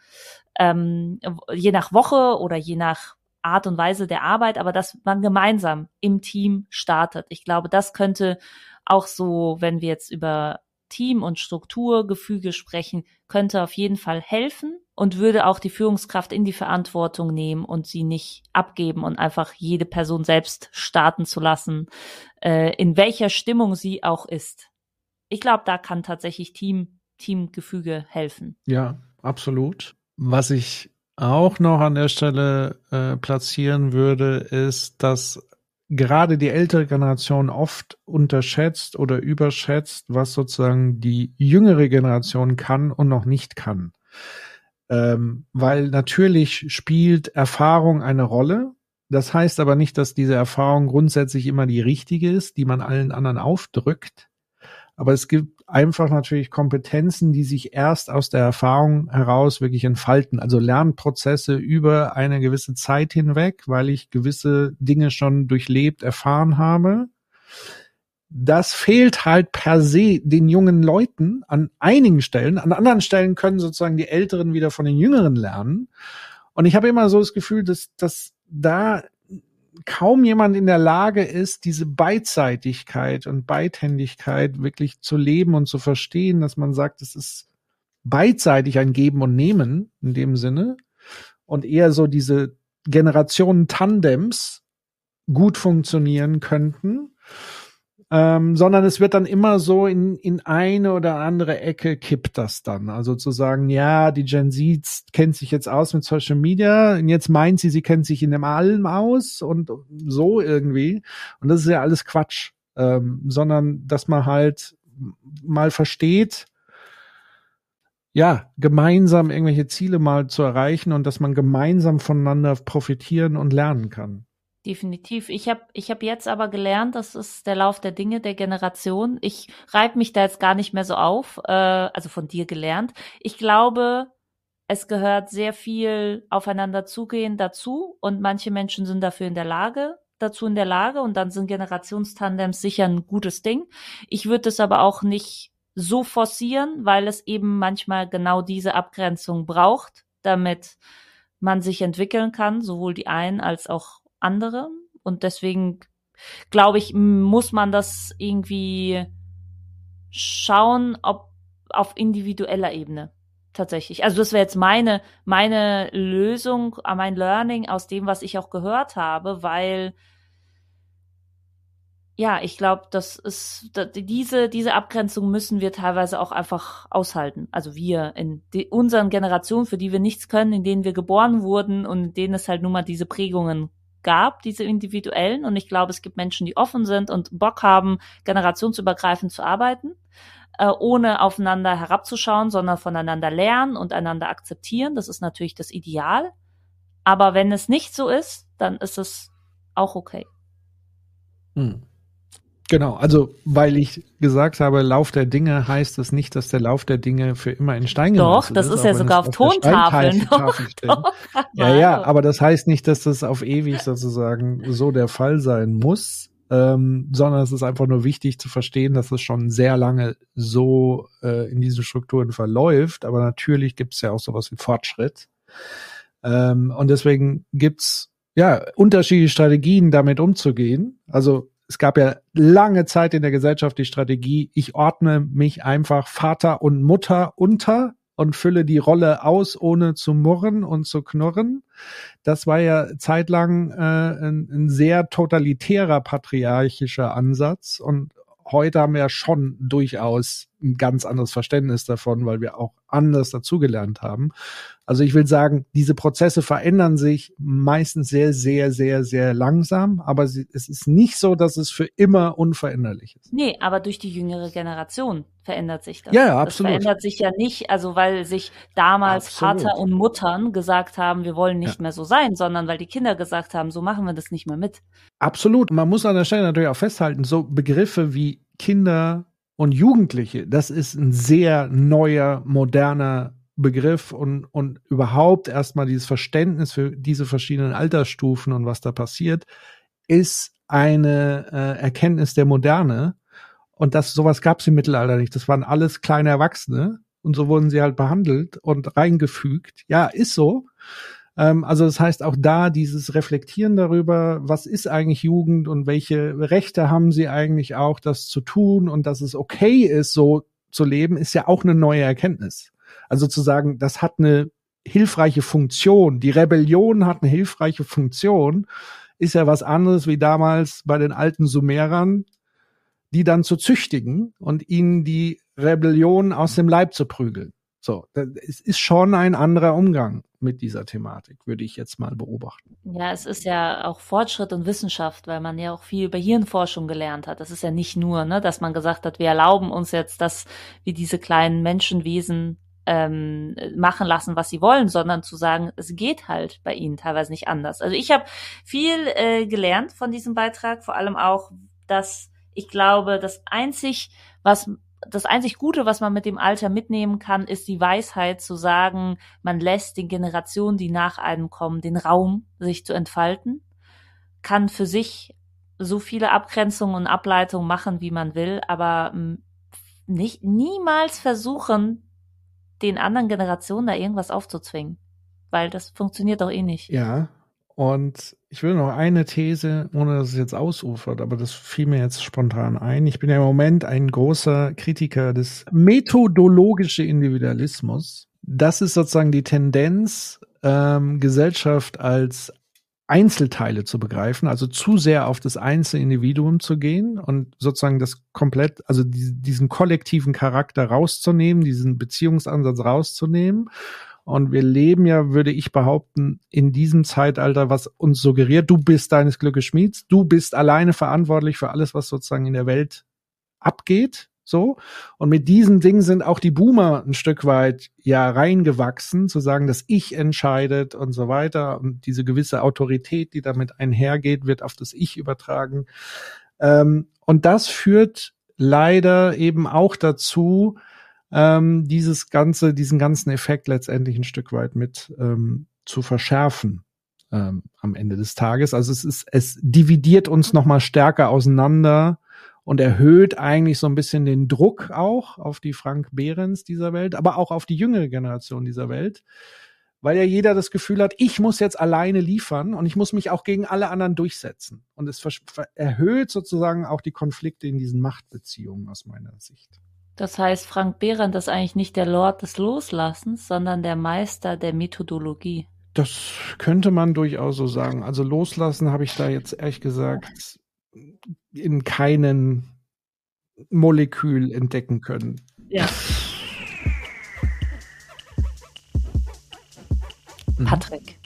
ähm, je nach Woche oder je nach Art und Weise der Arbeit, aber dass man gemeinsam im Team startet. Ich glaube, das könnte auch so, wenn wir jetzt über Team und Strukturgefüge sprechen, könnte auf jeden Fall helfen und würde auch die Führungskraft in die Verantwortung nehmen und sie nicht abgeben und einfach jede Person selbst starten zu lassen, äh, in welcher Stimmung sie auch ist. Ich glaube, da kann tatsächlich Team, Teamgefüge helfen. Ja, absolut. Was ich auch noch an der Stelle äh, platzieren würde, ist, dass gerade die ältere Generation oft unterschätzt oder überschätzt, was sozusagen die jüngere Generation kann und noch nicht kann. Ähm, weil natürlich spielt Erfahrung eine Rolle. Das heißt aber nicht, dass diese Erfahrung grundsätzlich immer die richtige ist, die man allen anderen aufdrückt. Aber es gibt einfach natürlich Kompetenzen, die sich erst aus der Erfahrung heraus wirklich entfalten. Also Lernprozesse über eine gewisse Zeit hinweg, weil ich gewisse Dinge schon durchlebt, erfahren habe. das fehlt halt per se den jungen Leuten an einigen Stellen. An anderen Stellen können sozusagen die Älteren wieder von den Jüngeren lernen. Und ich habe immer so das Gefühl, dass, dass da kaum jemand in der Lage ist, diese Beidseitigkeit und Beidhändigkeit wirklich zu leben und zu verstehen, dass man sagt, es ist beidseitig ein Geben und Nehmen in dem Sinne und eher so diese Generationen Tandems gut funktionieren könnten ähm, sondern es wird dann immer so in, in eine oder andere Ecke kippt das dann. Also zu sagen, ja, die Gen Z kennt sich jetzt aus mit Social Media und jetzt meint sie, sie kennt sich in dem allem aus und so irgendwie. Und das ist ja alles Quatsch, ähm, sondern dass man halt mal versteht, ja, gemeinsam irgendwelche Ziele mal zu erreichen und dass man gemeinsam voneinander profitieren und lernen kann definitiv. Ich habe ich hab jetzt aber gelernt, das ist der Lauf der Dinge der Generation. Ich reibe mich da jetzt gar nicht mehr so auf, äh, also von dir gelernt. Ich glaube, es gehört sehr viel aufeinander zugehen dazu und manche Menschen sind dafür in der Lage, dazu in der Lage und dann sind Generationstandems sicher ein gutes Ding. Ich würde es aber auch nicht so forcieren, weil es eben manchmal genau diese Abgrenzung braucht, damit man sich entwickeln kann, sowohl die einen als auch andere. Und deswegen glaube ich, muss man das irgendwie schauen, ob auf individueller Ebene tatsächlich. Also das wäre jetzt meine meine Lösung, mein Learning aus dem, was ich auch gehört habe, weil ja, ich glaube, das ist diese diese Abgrenzung müssen wir teilweise auch einfach aushalten. Also wir in die, unseren Generationen, für die wir nichts können, in denen wir geboren wurden und in denen es halt nun mal diese Prägungen gab, diese individuellen. Und ich glaube, es gibt Menschen, die offen sind und Bock haben, generationsübergreifend zu arbeiten, äh, ohne aufeinander herabzuschauen, sondern voneinander lernen und einander akzeptieren. Das ist natürlich das Ideal. Aber wenn es nicht so ist, dann ist es auch okay. Hm. Genau, also weil ich gesagt habe, Lauf der Dinge heißt es nicht, dass der Lauf der Dinge für immer in Stein. Doch, das ist, ist ja sogar auf Tontafeln. Doch, (laughs) doch, ja, ja, aber das heißt nicht, dass das auf ewig sozusagen so der Fall sein muss, ähm, sondern es ist einfach nur wichtig zu verstehen, dass es schon sehr lange so äh, in diesen Strukturen verläuft. Aber natürlich gibt es ja auch sowas wie Fortschritt. Ähm, und deswegen gibt's ja unterschiedliche Strategien, damit umzugehen. Also es gab ja lange Zeit in der Gesellschaft die Strategie, ich ordne mich einfach Vater und Mutter unter und fülle die Rolle aus, ohne zu murren und zu knurren. Das war ja zeitlang äh, ein, ein sehr totalitärer patriarchischer Ansatz und heute haben wir schon durchaus ein ganz anderes Verständnis davon, weil wir auch anders dazugelernt haben. Also ich will sagen, diese Prozesse verändern sich meistens sehr, sehr, sehr, sehr langsam, aber sie, es ist nicht so, dass es für immer unveränderlich ist. Nee, aber durch die jüngere Generation verändert sich das. Ja, ja absolut. Das verändert sich ja nicht, also weil sich damals absolut. Vater und Muttern gesagt haben, wir wollen nicht ja. mehr so sein, sondern weil die Kinder gesagt haben, so machen wir das nicht mehr mit. Absolut. Man muss an der Stelle natürlich auch festhalten, so Begriffe wie Kinder, und Jugendliche, das ist ein sehr neuer, moderner Begriff und, und überhaupt erstmal dieses Verständnis für diese verschiedenen Altersstufen und was da passiert, ist eine äh, Erkenntnis der Moderne. Und das, sowas gab es im Mittelalter nicht. Das waren alles kleine Erwachsene und so wurden sie halt behandelt und reingefügt. Ja, ist so. Ähm, also das heißt auch da dieses Reflektieren darüber, was ist eigentlich Jugend und welche Rechte haben sie eigentlich auch, das zu tun und dass es okay ist, so zu leben, ist ja auch eine neue Erkenntnis. Also zu sagen, das hat eine hilfreiche Funktion, die Rebellion hat eine hilfreiche Funktion, ist ja was anderes wie damals bei den alten Sumerern, die dann zu züchtigen und ihnen die Rebellion aus dem Leib zu prügeln. So, es ist schon ein anderer Umgang mit dieser Thematik, würde ich jetzt mal beobachten. Ja, es ist ja auch Fortschritt und Wissenschaft, weil man ja auch viel über Hirnforschung gelernt hat. Das ist ja nicht nur, ne, dass man gesagt hat, wir erlauben uns jetzt, dass wir diese kleinen Menschenwesen ähm, machen lassen, was sie wollen, sondern zu sagen, es geht halt bei ihnen teilweise nicht anders. Also ich habe viel äh, gelernt von diesem Beitrag, vor allem auch, dass ich glaube, das einzig, was das einzig Gute, was man mit dem Alter mitnehmen kann, ist die Weisheit zu sagen, man lässt den Generationen, die nach einem kommen, den Raum, sich zu entfalten, kann für sich so viele Abgrenzungen und Ableitungen machen, wie man will, aber hm, nicht niemals versuchen, den anderen Generationen da irgendwas aufzuzwingen. Weil das funktioniert doch eh nicht. Ja. Und ich will noch eine These, ohne dass es jetzt ausufert, aber das fiel mir jetzt spontan ein. Ich bin ja im Moment ein großer Kritiker des methodologischen Individualismus. Das ist sozusagen die Tendenz, ähm, Gesellschaft als Einzelteile zu begreifen, also zu sehr auf das einzelne Individuum zu gehen und sozusagen das komplett, also diesen kollektiven Charakter rauszunehmen, diesen Beziehungsansatz rauszunehmen. Und wir leben ja, würde ich behaupten, in diesem Zeitalter, was uns suggeriert, du bist deines Glückes Schmieds, du bist alleine verantwortlich für alles, was sozusagen in der Welt abgeht. So. Und mit diesen Dingen sind auch die Boomer ein Stück weit ja reingewachsen, zu sagen, dass ich entscheidet und so weiter. Und diese gewisse Autorität, die damit einhergeht, wird auf das Ich übertragen. Ähm, und das führt leider eben auch dazu, ähm, dieses ganze, diesen ganzen Effekt letztendlich ein Stück weit mit ähm, zu verschärfen ähm, am Ende des Tages. Also es ist, es dividiert uns noch mal stärker auseinander und erhöht eigentlich so ein bisschen den Druck auch auf die Frank Behrens dieser Welt, aber auch auf die jüngere Generation dieser Welt, weil ja jeder das Gefühl hat, ich muss jetzt alleine liefern und ich muss mich auch gegen alle anderen durchsetzen. Und es erhöht sozusagen auch die Konflikte in diesen Machtbeziehungen aus meiner Sicht. Das heißt, Frank Behrendt ist eigentlich nicht der Lord des Loslassens, sondern der Meister der Methodologie. Das könnte man durchaus so sagen. Also loslassen habe ich da jetzt ehrlich gesagt in keinen Molekül entdecken können. Ja. Mhm. Patrick.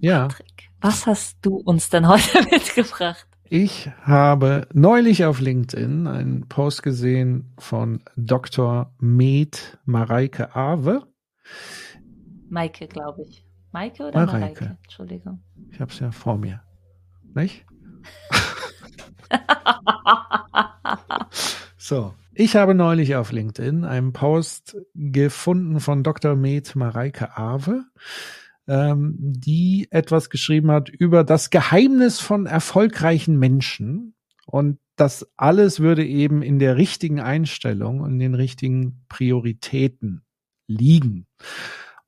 Ja. Patrick, was hast du uns denn heute (laughs) mitgebracht? Ich habe neulich auf LinkedIn einen Post gesehen von Dr. Med Mareike Awe. Maike, glaube ich. Maike oder Mareike? Mareike? Entschuldigung. Ich habe es ja vor mir. Nicht? (laughs) so. Ich habe neulich auf LinkedIn einen Post gefunden von Dr. Med Mareike Awe, ähm, die etwas geschrieben hat über das Geheimnis von erfolgreichen Menschen. Und das alles würde eben in der richtigen Einstellung und den richtigen Prioritäten liegen.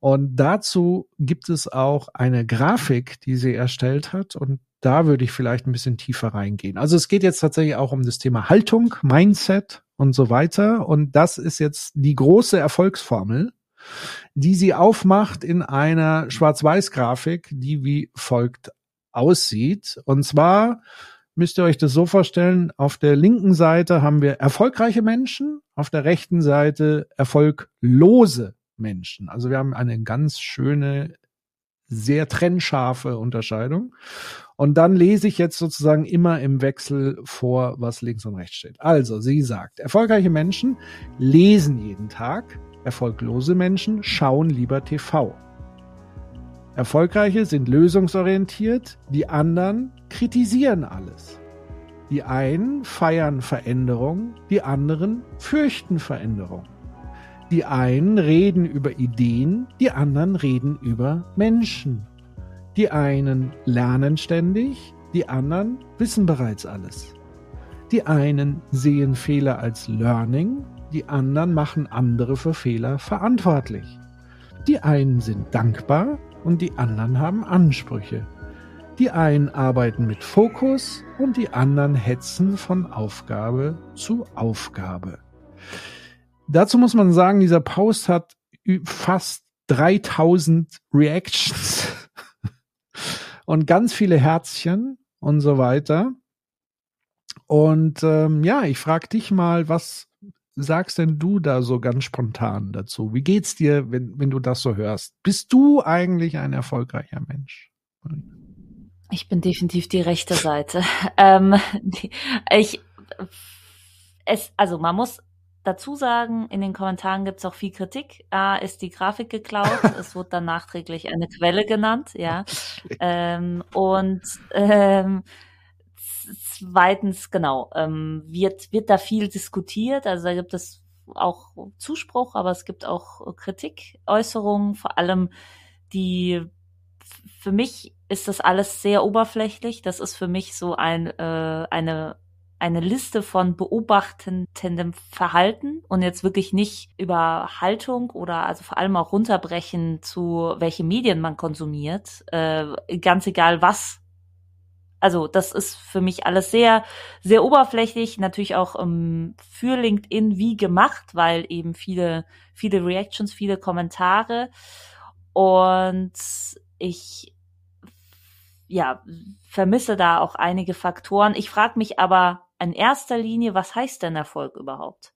Und dazu gibt es auch eine Grafik, die sie erstellt hat. Und da würde ich vielleicht ein bisschen tiefer reingehen. Also es geht jetzt tatsächlich auch um das Thema Haltung, Mindset und so weiter. Und das ist jetzt die große Erfolgsformel, die sie aufmacht in einer Schwarz-Weiß-Grafik, die wie folgt aussieht. Und zwar müsst ihr euch das so vorstellen, auf der linken Seite haben wir erfolgreiche Menschen, auf der rechten Seite erfolglose Menschen. Also wir haben eine ganz schöne sehr trennscharfe Unterscheidung. Und dann lese ich jetzt sozusagen immer im Wechsel vor, was links und rechts steht. Also, sie sagt, erfolgreiche Menschen lesen jeden Tag, erfolglose Menschen schauen lieber TV. Erfolgreiche sind lösungsorientiert, die anderen kritisieren alles. Die einen feiern Veränderung, die anderen fürchten Veränderung. Die einen reden über Ideen, die anderen reden über Menschen. Die einen lernen ständig, die anderen wissen bereits alles. Die einen sehen Fehler als Learning, die anderen machen andere für Fehler verantwortlich. Die einen sind dankbar und die anderen haben Ansprüche. Die einen arbeiten mit Fokus und die anderen hetzen von Aufgabe zu Aufgabe. Dazu muss man sagen, dieser Post hat fast 3000 Reactions (laughs) und ganz viele Herzchen und so weiter. Und ähm, ja, ich frage dich mal, was sagst denn du da so ganz spontan dazu? Wie geht's dir, wenn, wenn du das so hörst? Bist du eigentlich ein erfolgreicher Mensch? Ich bin definitiv die rechte Seite. (laughs) ähm, ich, es, also man muss dazu sagen, in den Kommentaren gibt es auch viel Kritik. A, ist die Grafik geklaut. (laughs) es wurde dann nachträglich eine Quelle genannt, ja. ähm, und ähm, zweitens, genau, ähm, wird, wird da viel diskutiert. Also da gibt es auch Zuspruch, aber es gibt auch Kritikäußerungen, vor allem die für mich ist das alles sehr oberflächlich. Das ist für mich so ein, äh, eine eine Liste von beobachtendem Verhalten und jetzt wirklich nicht über Haltung oder also vor allem auch runterbrechen zu welche Medien man konsumiert, äh, ganz egal was. Also das ist für mich alles sehr, sehr oberflächlich, natürlich auch ähm, für LinkedIn wie gemacht, weil eben viele, viele Reactions, viele Kommentare und ich ja vermisse da auch einige Faktoren. Ich frage mich aber in erster Linie, was heißt denn Erfolg überhaupt?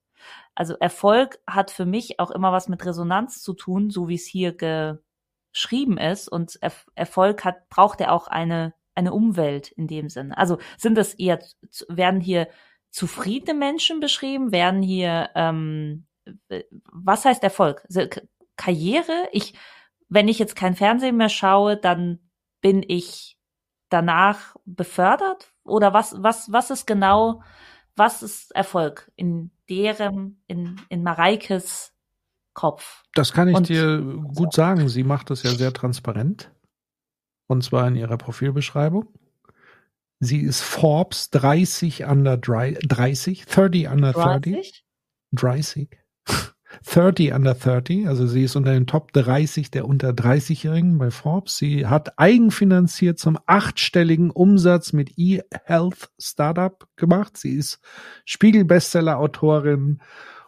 Also Erfolg hat für mich auch immer was mit Resonanz zu tun, so wie es hier geschrieben ist. Und er Erfolg hat, braucht er auch eine, eine Umwelt in dem Sinne. Also sind das eher, werden hier zufriedene Menschen beschrieben? Werden hier, ähm, was heißt Erfolg? Karriere? Ich, wenn ich jetzt kein Fernsehen mehr schaue, dann bin ich danach befördert? Oder was, was, was ist genau, was ist Erfolg in deren, in, in Mareikes Kopf? Das kann ich Und, dir gut sagen. Sie macht das ja sehr transparent. Und zwar in ihrer Profilbeschreibung. Sie ist Forbes 30 under 30, 30 under 30. 30? 30 under 30, also sie ist unter den Top 30 der unter 30-Jährigen bei Forbes. Sie hat eigenfinanziert zum achtstelligen Umsatz mit eHealth Startup gemacht. Sie ist Spiegel-Bestseller-Autorin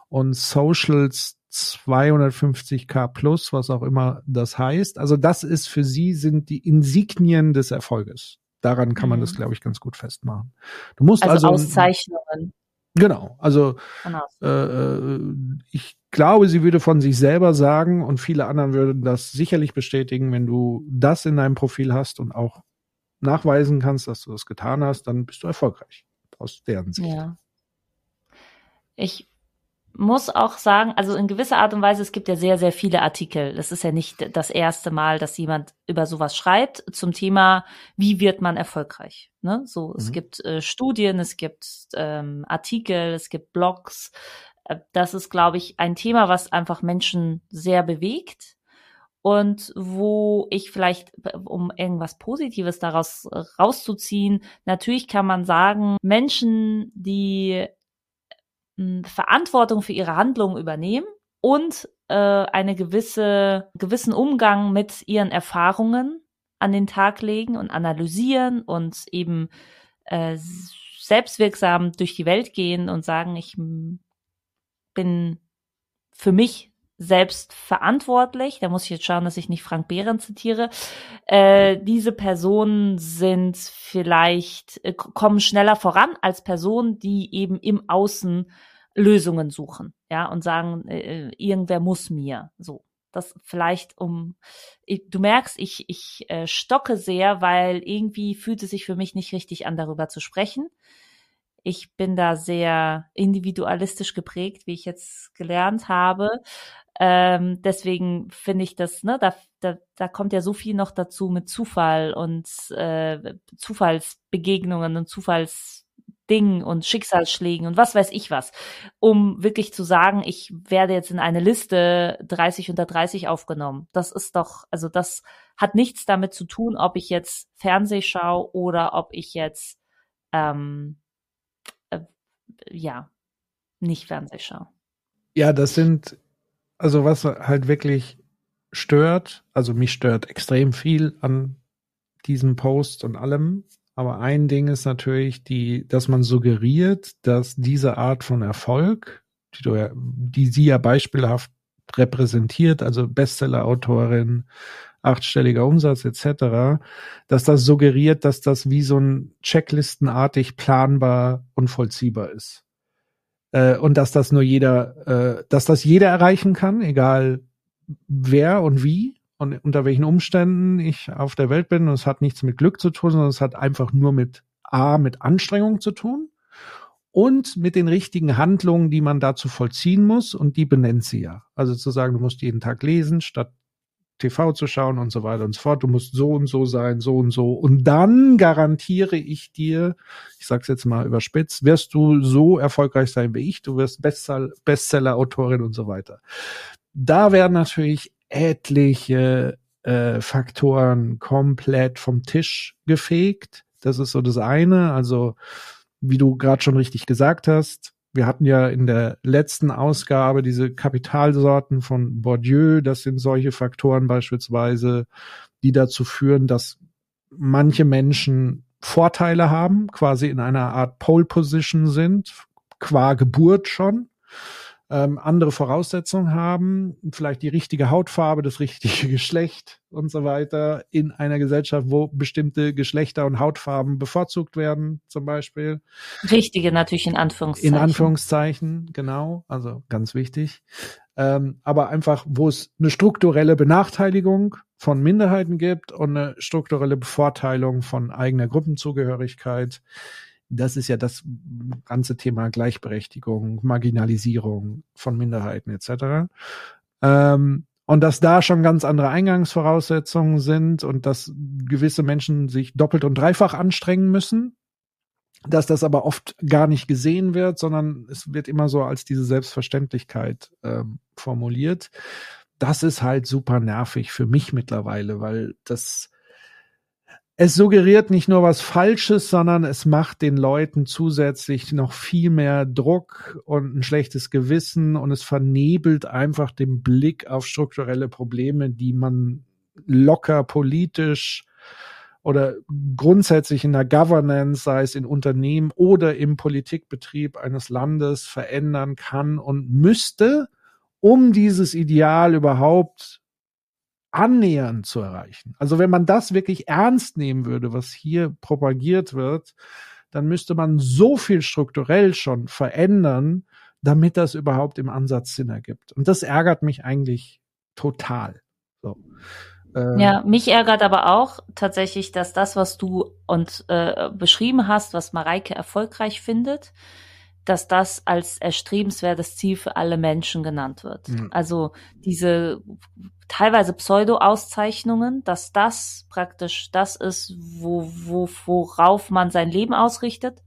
und Socials 250k plus, was auch immer das heißt. Also das ist für sie sind die Insignien des Erfolges. Daran kann man mhm. das, glaube ich, ganz gut festmachen. Du musst also, also Auszeichnungen. Genau, also genau. Äh, äh, ich glaube, sie würde von sich selber sagen und viele anderen würden das sicherlich bestätigen, wenn du das in deinem Profil hast und auch nachweisen kannst, dass du das getan hast, dann bist du erfolgreich aus deren Sicht. Ja. Ich muss auch sagen, also in gewisser Art und Weise, es gibt ja sehr, sehr viele Artikel. Das ist ja nicht das erste Mal, dass jemand über sowas schreibt zum Thema, wie wird man erfolgreich. Ne? So, mhm. es gibt äh, Studien, es gibt ähm, Artikel, es gibt Blogs. Das ist, glaube ich, ein Thema, was einfach Menschen sehr bewegt und wo ich vielleicht, um irgendwas Positives daraus rauszuziehen, natürlich kann man sagen, Menschen, die Verantwortung für ihre Handlungen übernehmen und äh, eine gewisse gewissen Umgang mit ihren Erfahrungen an den Tag legen und analysieren und eben äh, selbstwirksam durch die Welt gehen und sagen, ich bin für mich selbst verantwortlich. Da muss ich jetzt schauen, dass ich nicht Frank Behren zitiere. Äh, diese Personen sind vielleicht, äh, kommen schneller voran als Personen, die eben im Außen Lösungen suchen, ja, und sagen, äh, äh irgendwer muss mir, so. Das vielleicht um, ich, du merkst, ich, ich äh, stocke sehr, weil irgendwie fühlt es sich für mich nicht richtig an, darüber zu sprechen. Ich bin da sehr individualistisch geprägt, wie ich jetzt gelernt habe. Ähm, deswegen finde ich das, ne, da, da, da kommt ja so viel noch dazu mit Zufall und äh, Zufallsbegegnungen und Zufalls Dingen und Schicksalsschlägen und was weiß ich was, um wirklich zu sagen, ich werde jetzt in eine Liste 30 unter 30 aufgenommen. Das ist doch, also das hat nichts damit zu tun, ob ich jetzt Fernseh schaue oder ob ich jetzt ähm, äh, ja nicht Fernseh schaue. Ja, das sind also was halt wirklich stört, also mich stört extrem viel an diesem Post und allem, aber ein Ding ist natürlich die, dass man suggeriert, dass diese Art von Erfolg, die, du ja, die sie ja beispielhaft repräsentiert, also Bestseller-Autorin, achtstelliger Umsatz etc., dass das suggeriert, dass das wie so ein Checklistenartig planbar und vollziehbar ist. Äh, und dass das nur jeder, äh, dass das jeder erreichen kann, egal wer und wie und unter welchen Umständen ich auf der Welt bin. Und es hat nichts mit Glück zu tun, sondern es hat einfach nur mit A, mit Anstrengung zu tun und mit den richtigen Handlungen, die man dazu vollziehen muss. Und die benennt sie ja. Also zu sagen, du musst jeden Tag lesen, statt TV zu schauen und so weiter und so fort. Du musst so und so sein, so und so. Und dann garantiere ich dir, ich sag's jetzt mal überspitzt, wirst du so erfolgreich sein wie ich. Du wirst Bestseller-Autorin und so weiter. Da werden natürlich etliche äh, Faktoren komplett vom Tisch gefegt. Das ist so das eine. Also, wie du gerade schon richtig gesagt hast, wir hatten ja in der letzten Ausgabe diese Kapitalsorten von Bourdieu. Das sind solche Faktoren beispielsweise, die dazu führen, dass manche Menschen Vorteile haben, quasi in einer Art Pole Position sind, qua Geburt schon ähm, andere Voraussetzungen haben, vielleicht die richtige Hautfarbe, das richtige (laughs) Geschlecht und so weiter in einer Gesellschaft, wo bestimmte Geschlechter und Hautfarben bevorzugt werden, zum Beispiel. Richtige natürlich in Anführungszeichen. In Anführungszeichen, genau, also ganz wichtig. Ähm, aber einfach, wo es eine strukturelle Benachteiligung von Minderheiten gibt und eine strukturelle Bevorteilung von eigener Gruppenzugehörigkeit das ist ja das ganze Thema Gleichberechtigung, Marginalisierung von Minderheiten etc. Ähm, und dass da schon ganz andere Eingangsvoraussetzungen sind und dass gewisse Menschen sich doppelt und dreifach anstrengen müssen, dass das aber oft gar nicht gesehen wird, sondern es wird immer so als diese Selbstverständlichkeit ähm, formuliert. Das ist halt super nervig für mich mittlerweile, weil das es suggeriert nicht nur was Falsches, sondern es macht den Leuten zusätzlich noch viel mehr Druck und ein schlechtes Gewissen. Und es vernebelt einfach den Blick auf strukturelle Probleme, die man locker politisch oder grundsätzlich in der Governance, sei es in Unternehmen oder im Politikbetrieb eines Landes verändern kann und müsste, um dieses Ideal überhaupt annähernd zu erreichen. Also wenn man das wirklich ernst nehmen würde, was hier propagiert wird, dann müsste man so viel strukturell schon verändern, damit das überhaupt im Ansatz Sinn ergibt. Und das ärgert mich eigentlich total. So. Ähm, ja, mich ärgert aber auch tatsächlich, dass das, was du und äh, beschrieben hast, was Mareike erfolgreich findet, dass das als erstrebenswertes Ziel für alle Menschen genannt wird. Mhm. Also diese teilweise Pseudo-Auszeichnungen, dass das praktisch das ist, wo, wo, worauf man sein Leben ausrichtet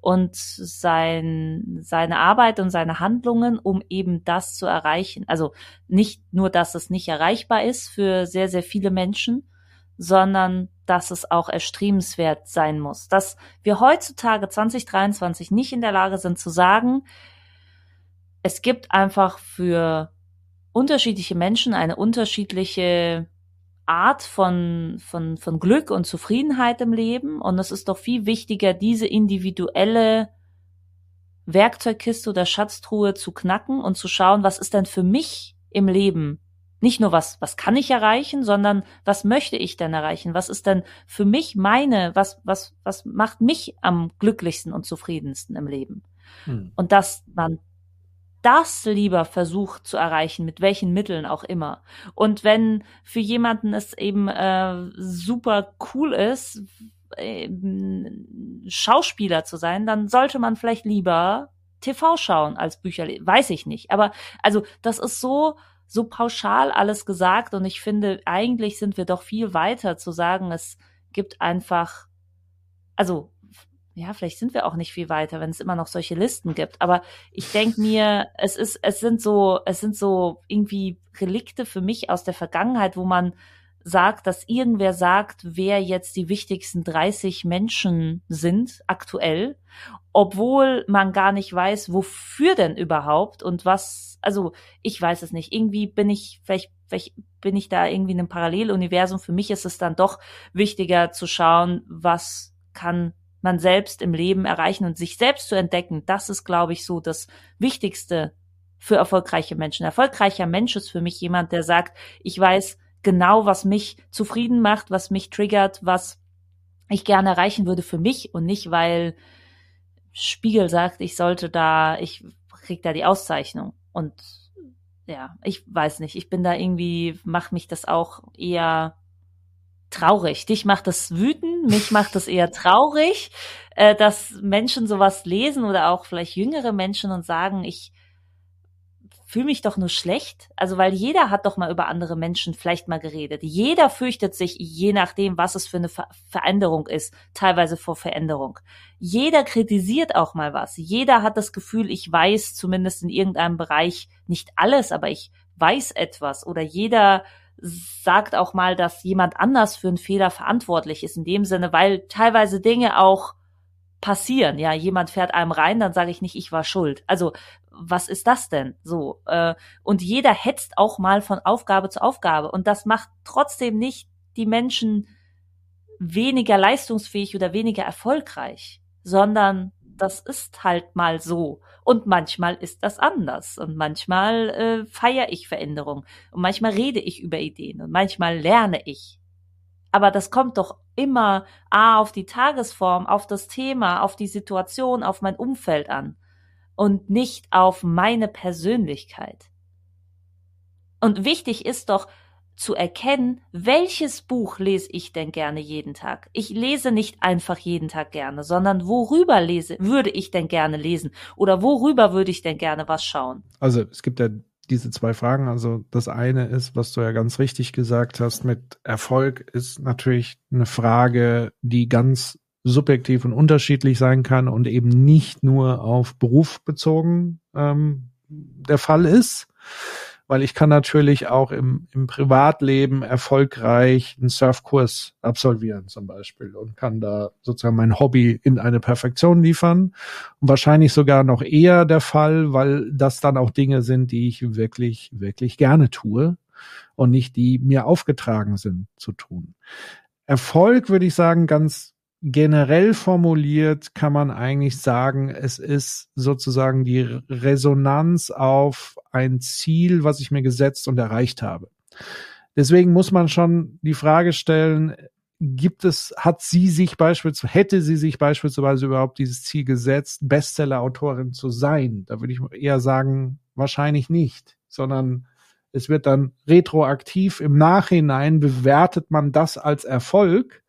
und sein, seine Arbeit und seine Handlungen, um eben das zu erreichen. Also nicht nur, dass es nicht erreichbar ist für sehr, sehr viele Menschen, sondern dass es auch erstrebenswert sein muss. Dass wir heutzutage 2023 nicht in der Lage sind zu sagen, es gibt einfach für unterschiedliche Menschen eine unterschiedliche Art von, von, von Glück und Zufriedenheit im Leben. Und es ist doch viel wichtiger, diese individuelle Werkzeugkiste oder Schatztruhe zu knacken und zu schauen, was ist denn für mich im Leben? Nicht nur was, was kann ich erreichen, sondern was möchte ich denn erreichen? Was ist denn für mich meine, was, was, was macht mich am glücklichsten und zufriedensten im Leben? Hm. Und dass man das lieber versucht zu erreichen, mit welchen Mitteln auch immer. Und wenn für jemanden es eben äh, super cool ist, äh, Schauspieler zu sein, dann sollte man vielleicht lieber TV schauen als Bücher. Weiß ich nicht. Aber also das ist so so pauschal alles gesagt und ich finde, eigentlich sind wir doch viel weiter zu sagen, es gibt einfach, also ja, vielleicht sind wir auch nicht viel weiter, wenn es immer noch solche Listen gibt. Aber ich denke mir, es ist, es sind so, es sind so irgendwie Relikte für mich aus der Vergangenheit, wo man sagt, dass irgendwer sagt, wer jetzt die wichtigsten 30 Menschen sind aktuell, obwohl man gar nicht weiß, wofür denn überhaupt und was, also ich weiß es nicht. Irgendwie bin ich, vielleicht, vielleicht bin ich da irgendwie in einem Paralleluniversum. Für mich ist es dann doch wichtiger zu schauen, was kann man selbst im Leben erreichen und sich selbst zu entdecken, das ist, glaube ich, so das Wichtigste für erfolgreiche Menschen. Erfolgreicher Mensch ist für mich jemand, der sagt, ich weiß genau, was mich zufrieden macht, was mich triggert, was ich gerne erreichen würde für mich und nicht, weil Spiegel sagt, ich sollte da, ich krieg da die Auszeichnung. Und ja, ich weiß nicht, ich bin da irgendwie, macht mich das auch eher traurig. Dich macht das wütend, mich macht das eher traurig, äh, dass Menschen sowas lesen oder auch vielleicht jüngere Menschen und sagen, ich fühle mich doch nur schlecht. Also weil jeder hat doch mal über andere Menschen vielleicht mal geredet. Jeder fürchtet sich, je nachdem, was es für eine Ver Veränderung ist, teilweise vor Veränderung. Jeder kritisiert auch mal was. Jeder hat das Gefühl, ich weiß zumindest in irgendeinem Bereich nicht alles, aber ich weiß etwas. Oder jeder sagt auch mal, dass jemand anders für einen Fehler verantwortlich ist, in dem Sinne, weil teilweise Dinge auch passieren. Ja, jemand fährt einem rein, dann sage ich nicht, ich war schuld. Also, was ist das denn? So. Äh, und jeder hetzt auch mal von Aufgabe zu Aufgabe. Und das macht trotzdem nicht die Menschen weniger leistungsfähig oder weniger erfolgreich, sondern das ist halt mal so. Und manchmal ist das anders. Und manchmal äh, feiere ich Veränderung. Und manchmal rede ich über Ideen. Und manchmal lerne ich. Aber das kommt doch immer A auf die Tagesform, auf das Thema, auf die Situation, auf mein Umfeld an. Und nicht auf meine Persönlichkeit. Und wichtig ist doch, zu erkennen, welches Buch lese ich denn gerne jeden Tag. Ich lese nicht einfach jeden Tag gerne, sondern worüber lese, würde ich denn gerne lesen oder worüber würde ich denn gerne was schauen? Also es gibt ja diese zwei Fragen. Also das eine ist, was du ja ganz richtig gesagt hast, mit Erfolg ist natürlich eine Frage, die ganz subjektiv und unterschiedlich sein kann und eben nicht nur auf Beruf bezogen ähm, der Fall ist weil ich kann natürlich auch im, im Privatleben erfolgreich einen Surfkurs absolvieren zum Beispiel und kann da sozusagen mein Hobby in eine Perfektion liefern. Und wahrscheinlich sogar noch eher der Fall, weil das dann auch Dinge sind, die ich wirklich, wirklich gerne tue und nicht die mir aufgetragen sind zu tun. Erfolg würde ich sagen, ganz generell formuliert kann man eigentlich sagen, es ist sozusagen die Resonanz auf ein Ziel, was ich mir gesetzt und erreicht habe. Deswegen muss man schon die Frage stellen, gibt es, hat sie sich beispielsweise, hätte sie sich beispielsweise überhaupt dieses Ziel gesetzt, Bestseller-Autorin zu sein? Da würde ich eher sagen, wahrscheinlich nicht, sondern es wird dann retroaktiv im Nachhinein bewertet man das als Erfolg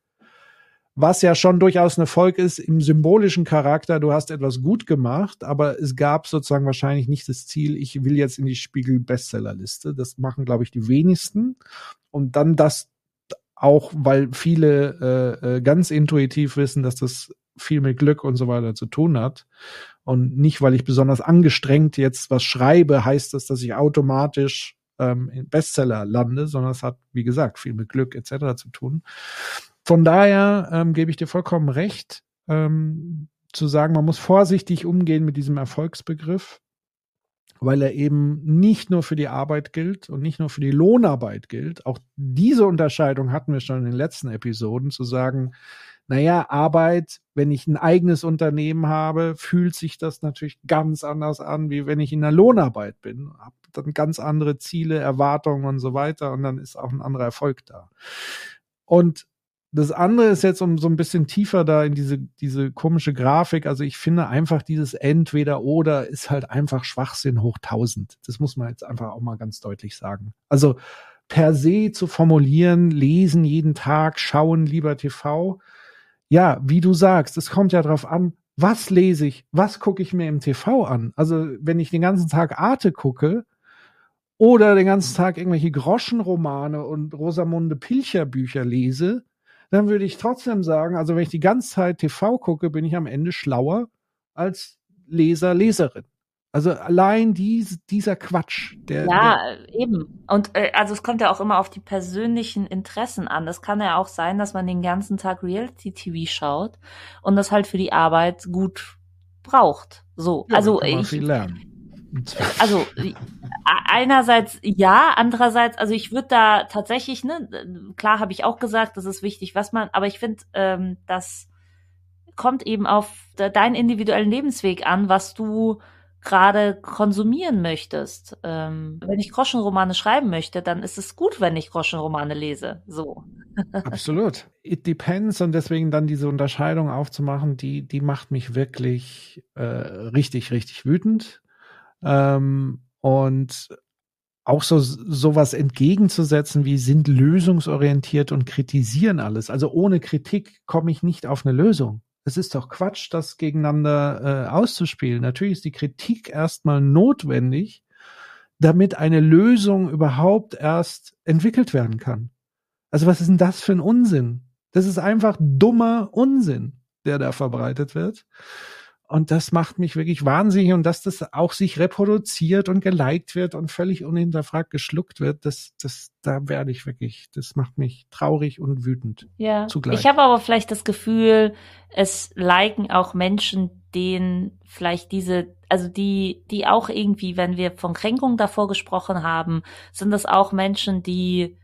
was ja schon durchaus ein Erfolg ist im symbolischen Charakter. Du hast etwas gut gemacht, aber es gab sozusagen wahrscheinlich nicht das Ziel, ich will jetzt in die Spiegel Bestsellerliste. Das machen, glaube ich, die wenigsten. Und dann das auch, weil viele äh, äh, ganz intuitiv wissen, dass das viel mit Glück und so weiter zu tun hat. Und nicht, weil ich besonders angestrengt jetzt was schreibe, heißt das, dass ich automatisch ähm, in Bestseller lande, sondern es hat, wie gesagt, viel mit Glück etc. zu tun. Von daher ähm, gebe ich dir vollkommen recht, ähm, zu sagen, man muss vorsichtig umgehen mit diesem Erfolgsbegriff, weil er eben nicht nur für die Arbeit gilt und nicht nur für die Lohnarbeit gilt. Auch diese Unterscheidung hatten wir schon in den letzten Episoden, zu sagen, naja, Arbeit, wenn ich ein eigenes Unternehmen habe, fühlt sich das natürlich ganz anders an, wie wenn ich in der Lohnarbeit bin. Hab dann ganz andere Ziele, Erwartungen und so weiter und dann ist auch ein anderer Erfolg da. Und das andere ist jetzt um so ein bisschen tiefer da in diese, diese komische Grafik. Also ich finde einfach dieses entweder oder ist halt einfach Schwachsinn hoch tausend. Das muss man jetzt einfach auch mal ganz deutlich sagen. Also per se zu formulieren, lesen jeden Tag, schauen lieber TV. Ja, wie du sagst, es kommt ja drauf an, was lese ich, was gucke ich mir im TV an. Also wenn ich den ganzen Tag Arte gucke, oder den ganzen Tag irgendwelche Groschenromane und Rosamunde Pilcher Bücher lese, dann würde ich trotzdem sagen, also wenn ich die ganze Zeit TV gucke, bin ich am Ende schlauer als Leser, Leserin. Also allein dies, dieser Quatsch. Der, ja, der eben. Und äh, also es kommt ja auch immer auf die persönlichen Interessen an. Das kann ja auch sein, dass man den ganzen Tag Reality-TV schaut und das halt für die Arbeit gut braucht. So, ja, also ich. Also einerseits ja, andererseits, also ich würde da tatsächlich, ne, klar habe ich auch gesagt, das ist wichtig, was man, aber ich finde, ähm, das kommt eben auf deinen individuellen Lebensweg an, was du gerade konsumieren möchtest. Ähm, wenn ich Groschenromane schreiben möchte, dann ist es gut, wenn ich Groschenromane lese. So. (laughs) Absolut. It depends und deswegen dann diese Unterscheidung aufzumachen, die, die macht mich wirklich äh, richtig, richtig wütend. Ähm, und auch so sowas entgegenzusetzen, wie sind lösungsorientiert und kritisieren alles. Also ohne Kritik komme ich nicht auf eine Lösung. Es ist doch Quatsch, das gegeneinander äh, auszuspielen. Natürlich ist die Kritik erstmal notwendig, damit eine Lösung überhaupt erst entwickelt werden kann. Also was ist denn das für ein Unsinn? Das ist einfach dummer Unsinn, der da verbreitet wird. Und das macht mich wirklich wahnsinnig. Und dass das auch sich reproduziert und geliked wird und völlig unhinterfragt geschluckt wird, das, das, da werde ich wirklich, das macht mich traurig und wütend. Ja. Zugleich. Ich habe aber vielleicht das Gefühl, es liken auch Menschen, denen vielleicht diese, also die, die auch irgendwie, wenn wir von Kränkung davor gesprochen haben, sind das auch Menschen, die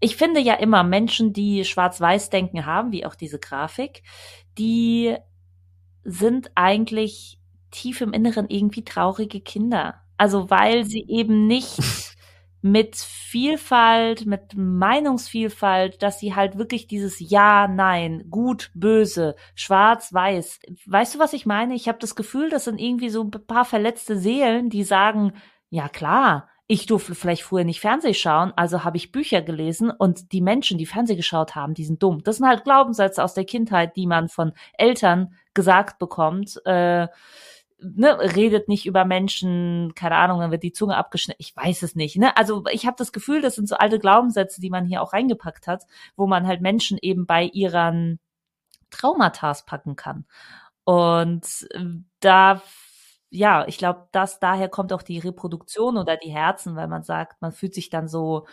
ich finde ja immer Menschen, die Schwarz-Weiß-Denken haben, wie auch diese Grafik, die sind eigentlich tief im Inneren irgendwie traurige Kinder. Also weil sie eben nicht (laughs) mit Vielfalt, mit Meinungsvielfalt, dass sie halt wirklich dieses Ja, Nein, gut, böse, schwarz, weiß. Weißt du, was ich meine? Ich habe das Gefühl, das sind irgendwie so ein paar verletzte Seelen, die sagen, ja klar, ich durfte vielleicht früher nicht Fernseh schauen, also habe ich Bücher gelesen und die Menschen, die Fernseh geschaut haben, die sind dumm. Das sind halt Glaubenssätze aus der Kindheit, die man von Eltern gesagt bekommt. Äh, ne, redet nicht über Menschen, keine Ahnung, dann wird die Zunge abgeschnitten. Ich weiß es nicht. Ne? Also ich habe das Gefühl, das sind so alte Glaubenssätze, die man hier auch reingepackt hat, wo man halt Menschen eben bei ihren Traumata packen kann. Und äh, da ja, ich glaube, dass daher kommt auch die Reproduktion oder die Herzen, weil man sagt, man fühlt sich dann so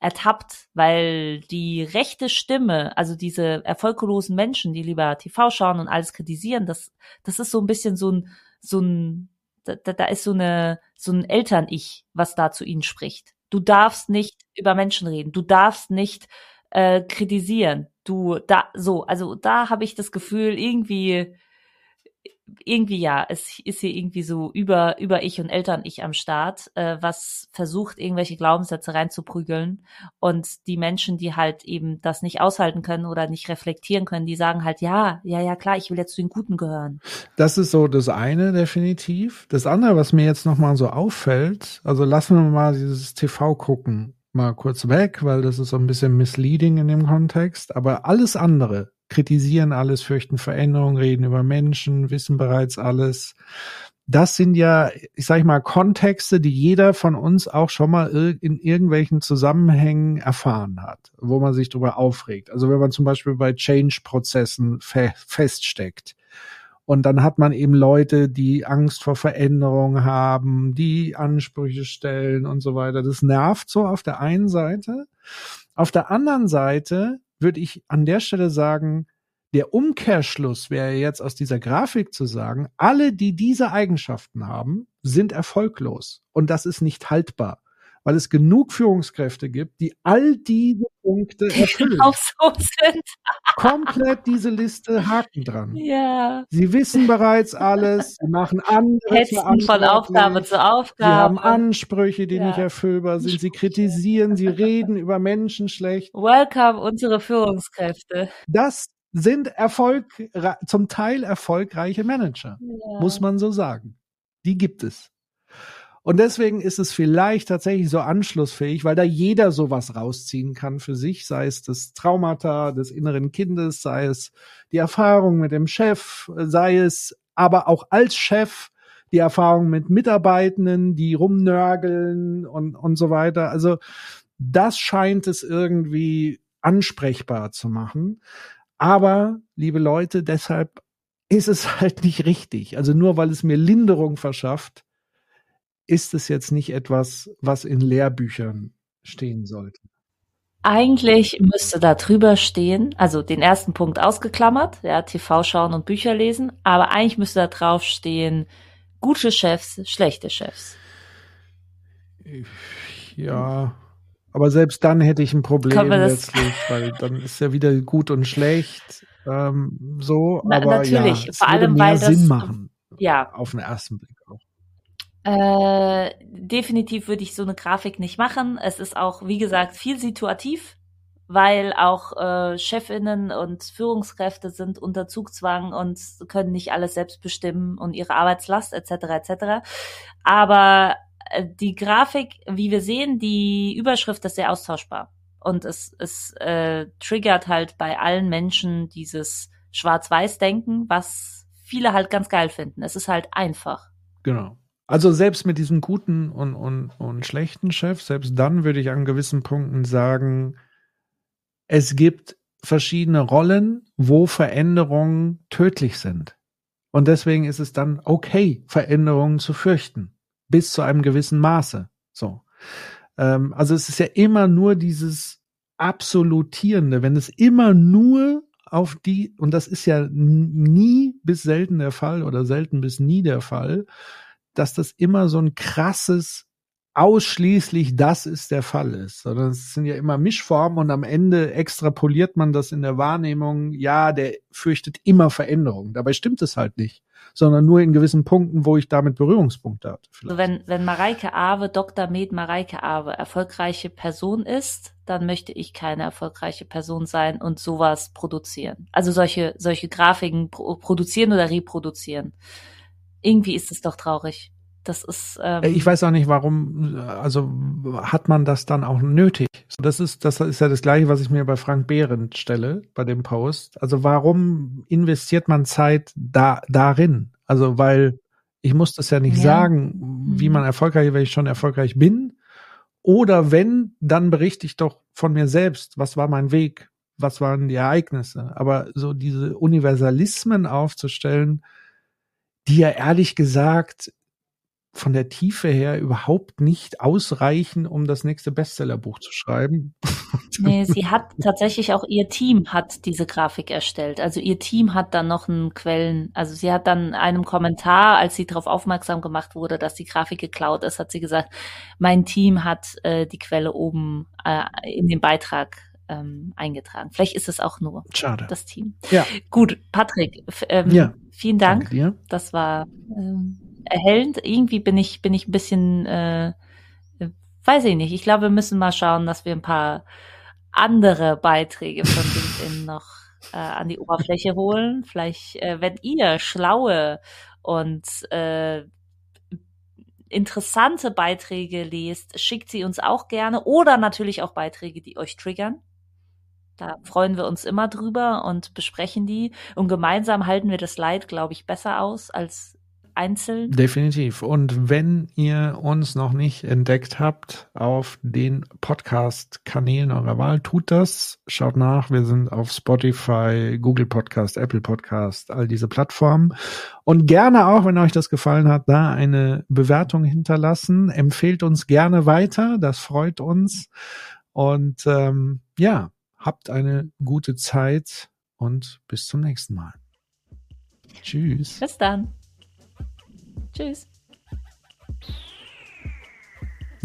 ertappt, weil die rechte Stimme, also diese erfolglosen Menschen, die lieber TV schauen und alles kritisieren, das, das ist so ein bisschen so ein, so ein, da, da ist so eine, so ein Eltern-Ich, was da zu ihnen spricht. Du darfst nicht über Menschen reden, du darfst nicht äh, kritisieren. Du da so, also da habe ich das Gefühl, irgendwie irgendwie ja, es ist hier irgendwie so über, über ich und Eltern-Ich am Start, äh, was versucht, irgendwelche Glaubenssätze reinzuprügeln. Und die Menschen, die halt eben das nicht aushalten können oder nicht reflektieren können, die sagen halt, ja, ja, ja, klar, ich will jetzt zu den Guten gehören. Das ist so das eine, definitiv. Das andere, was mir jetzt nochmal so auffällt, also lassen wir mal dieses TV gucken mal kurz weg, weil das ist so ein bisschen misleading in dem Kontext. Aber alles andere, kritisieren alles, fürchten Veränderungen, reden über Menschen, wissen bereits alles. Das sind ja, ich sag mal, Kontexte, die jeder von uns auch schon mal in irgendwelchen Zusammenhängen erfahren hat, wo man sich darüber aufregt. Also wenn man zum Beispiel bei Change-Prozessen fe feststeckt. Und dann hat man eben Leute, die Angst vor Veränderung haben, die Ansprüche stellen und so weiter. Das nervt so auf der einen Seite. Auf der anderen Seite würde ich an der Stelle sagen, der Umkehrschluss wäre jetzt aus dieser Grafik zu sagen, alle, die diese Eigenschaften haben, sind erfolglos. Und das ist nicht haltbar, weil es genug Führungskräfte gibt, die all diese Punkte erfüllen. Genau so sind. Komplett diese Liste Haken dran. Ja. Sie wissen bereits alles, sie machen andere Hetzen von Aufgabe zu Aufgabe. Sie haben Ansprüche, die ja. nicht erfüllbar sind. Sie (laughs) kritisieren, sie reden über Menschen schlecht. Welcome unsere Führungskräfte. Das sind Erfolg, zum Teil erfolgreiche Manager, ja. muss man so sagen. Die gibt es. Und deswegen ist es vielleicht tatsächlich so anschlussfähig, weil da jeder sowas rausziehen kann für sich, sei es das Traumata des inneren Kindes, sei es die Erfahrung mit dem Chef, sei es aber auch als Chef die Erfahrung mit Mitarbeitenden, die rumnörgeln und, und so weiter. Also das scheint es irgendwie ansprechbar zu machen. Aber, liebe Leute, deshalb ist es (laughs) halt nicht richtig. Also nur weil es mir Linderung verschafft, ist es jetzt nicht etwas, was in Lehrbüchern stehen sollte. Eigentlich müsste da drüber stehen, also den ersten Punkt ausgeklammert, ja, TV schauen und Bücher lesen, aber eigentlich müsste da drauf stehen, gute Chefs, schlechte Chefs. Ja, aber selbst dann hätte ich ein Problem letztlich, weil dann ist ja wieder gut und schlecht ähm, so. Na, aber natürlich, ja, es vor allem mehr weil Sinn das, machen. Ja. Auf den ersten Blick auch. Äh, definitiv würde ich so eine Grafik nicht machen. Es ist auch, wie gesagt, viel situativ, weil auch äh, Chefinnen und Führungskräfte sind unter Zugzwang und können nicht alles selbst bestimmen und ihre Arbeitslast etc. etc. Aber äh, die Grafik, wie wir sehen, die Überschrift ist sehr austauschbar und es, es äh, triggert halt bei allen Menschen dieses Schwarz-Weiß-Denken, was viele halt ganz geil finden. Es ist halt einfach. Genau. Also selbst mit diesem guten und, und, und schlechten Chef, selbst dann würde ich an gewissen Punkten sagen, es gibt verschiedene Rollen, wo Veränderungen tödlich sind. Und deswegen ist es dann okay, Veränderungen zu fürchten. Bis zu einem gewissen Maße. So. Ähm, also es ist ja immer nur dieses Absolutierende. Wenn es immer nur auf die, und das ist ja nie bis selten der Fall oder selten bis nie der Fall, dass das immer so ein krasses ausschließlich das ist der Fall ist, sondern es sind ja immer Mischformen und am Ende extrapoliert man das in der Wahrnehmung, ja, der fürchtet immer Veränderung. Dabei stimmt es halt nicht, sondern nur in gewissen Punkten, wo ich damit Berührungspunkte hatte. Also wenn, wenn Mareike Awe, Dr. Med Mareike Awe, erfolgreiche Person ist, dann möchte ich keine erfolgreiche Person sein und sowas produzieren. Also solche, solche Grafiken produzieren oder reproduzieren. Irgendwie ist es doch traurig. Das ist. Ähm ich weiß auch nicht, warum. Also hat man das dann auch nötig? Das ist, das ist ja das Gleiche, was ich mir bei Frank Behrendt stelle bei dem Post. Also warum investiert man Zeit da darin? Also weil ich muss das ja nicht ja. sagen, wie mhm. man erfolgreich, wenn ich schon erfolgreich bin. Oder wenn, dann berichte ich doch von mir selbst. Was war mein Weg? Was waren die Ereignisse? Aber so diese Universalismen aufzustellen, die ja ehrlich gesagt von der Tiefe her überhaupt nicht ausreichen, um das nächste Bestsellerbuch zu schreiben. (laughs) Nee, sie hat tatsächlich auch ihr Team hat diese Grafik erstellt. Also ihr Team hat dann noch einen Quellen, also sie hat dann einem Kommentar, als sie darauf aufmerksam gemacht wurde, dass die Grafik geklaut ist, hat sie gesagt, mein Team hat äh, die Quelle oben äh, in den Beitrag ähm, eingetragen. Vielleicht ist es auch nur Schade. das Team. Ja. Gut, Patrick, ähm, ja. vielen Dank. Das war ähm, erhellend. Irgendwie bin ich, bin ich ein bisschen, äh, weiß ich nicht. Ich glaube, wir müssen mal schauen, dass wir ein paar andere Beiträge von LinkedIn (laughs) noch äh, an die Oberfläche holen. Vielleicht, äh, wenn ihr schlaue und äh, interessante Beiträge lest, schickt sie uns auch gerne oder natürlich auch Beiträge, die euch triggern. Da freuen wir uns immer drüber und besprechen die. Und gemeinsam halten wir das Leid, glaube ich, besser aus als einzeln. Definitiv. Und wenn ihr uns noch nicht entdeckt habt auf den Podcast-Kanälen eurer Wahl, tut das. Schaut nach. Wir sind auf Spotify, Google Podcast, Apple Podcast, all diese Plattformen. Und gerne auch, wenn euch das gefallen hat, da eine Bewertung hinterlassen. Empfehlt uns gerne weiter. Das freut uns. Und ähm, ja, habt eine gute Zeit und bis zum nächsten Mal. Tschüss. Bis dann. Tschüss.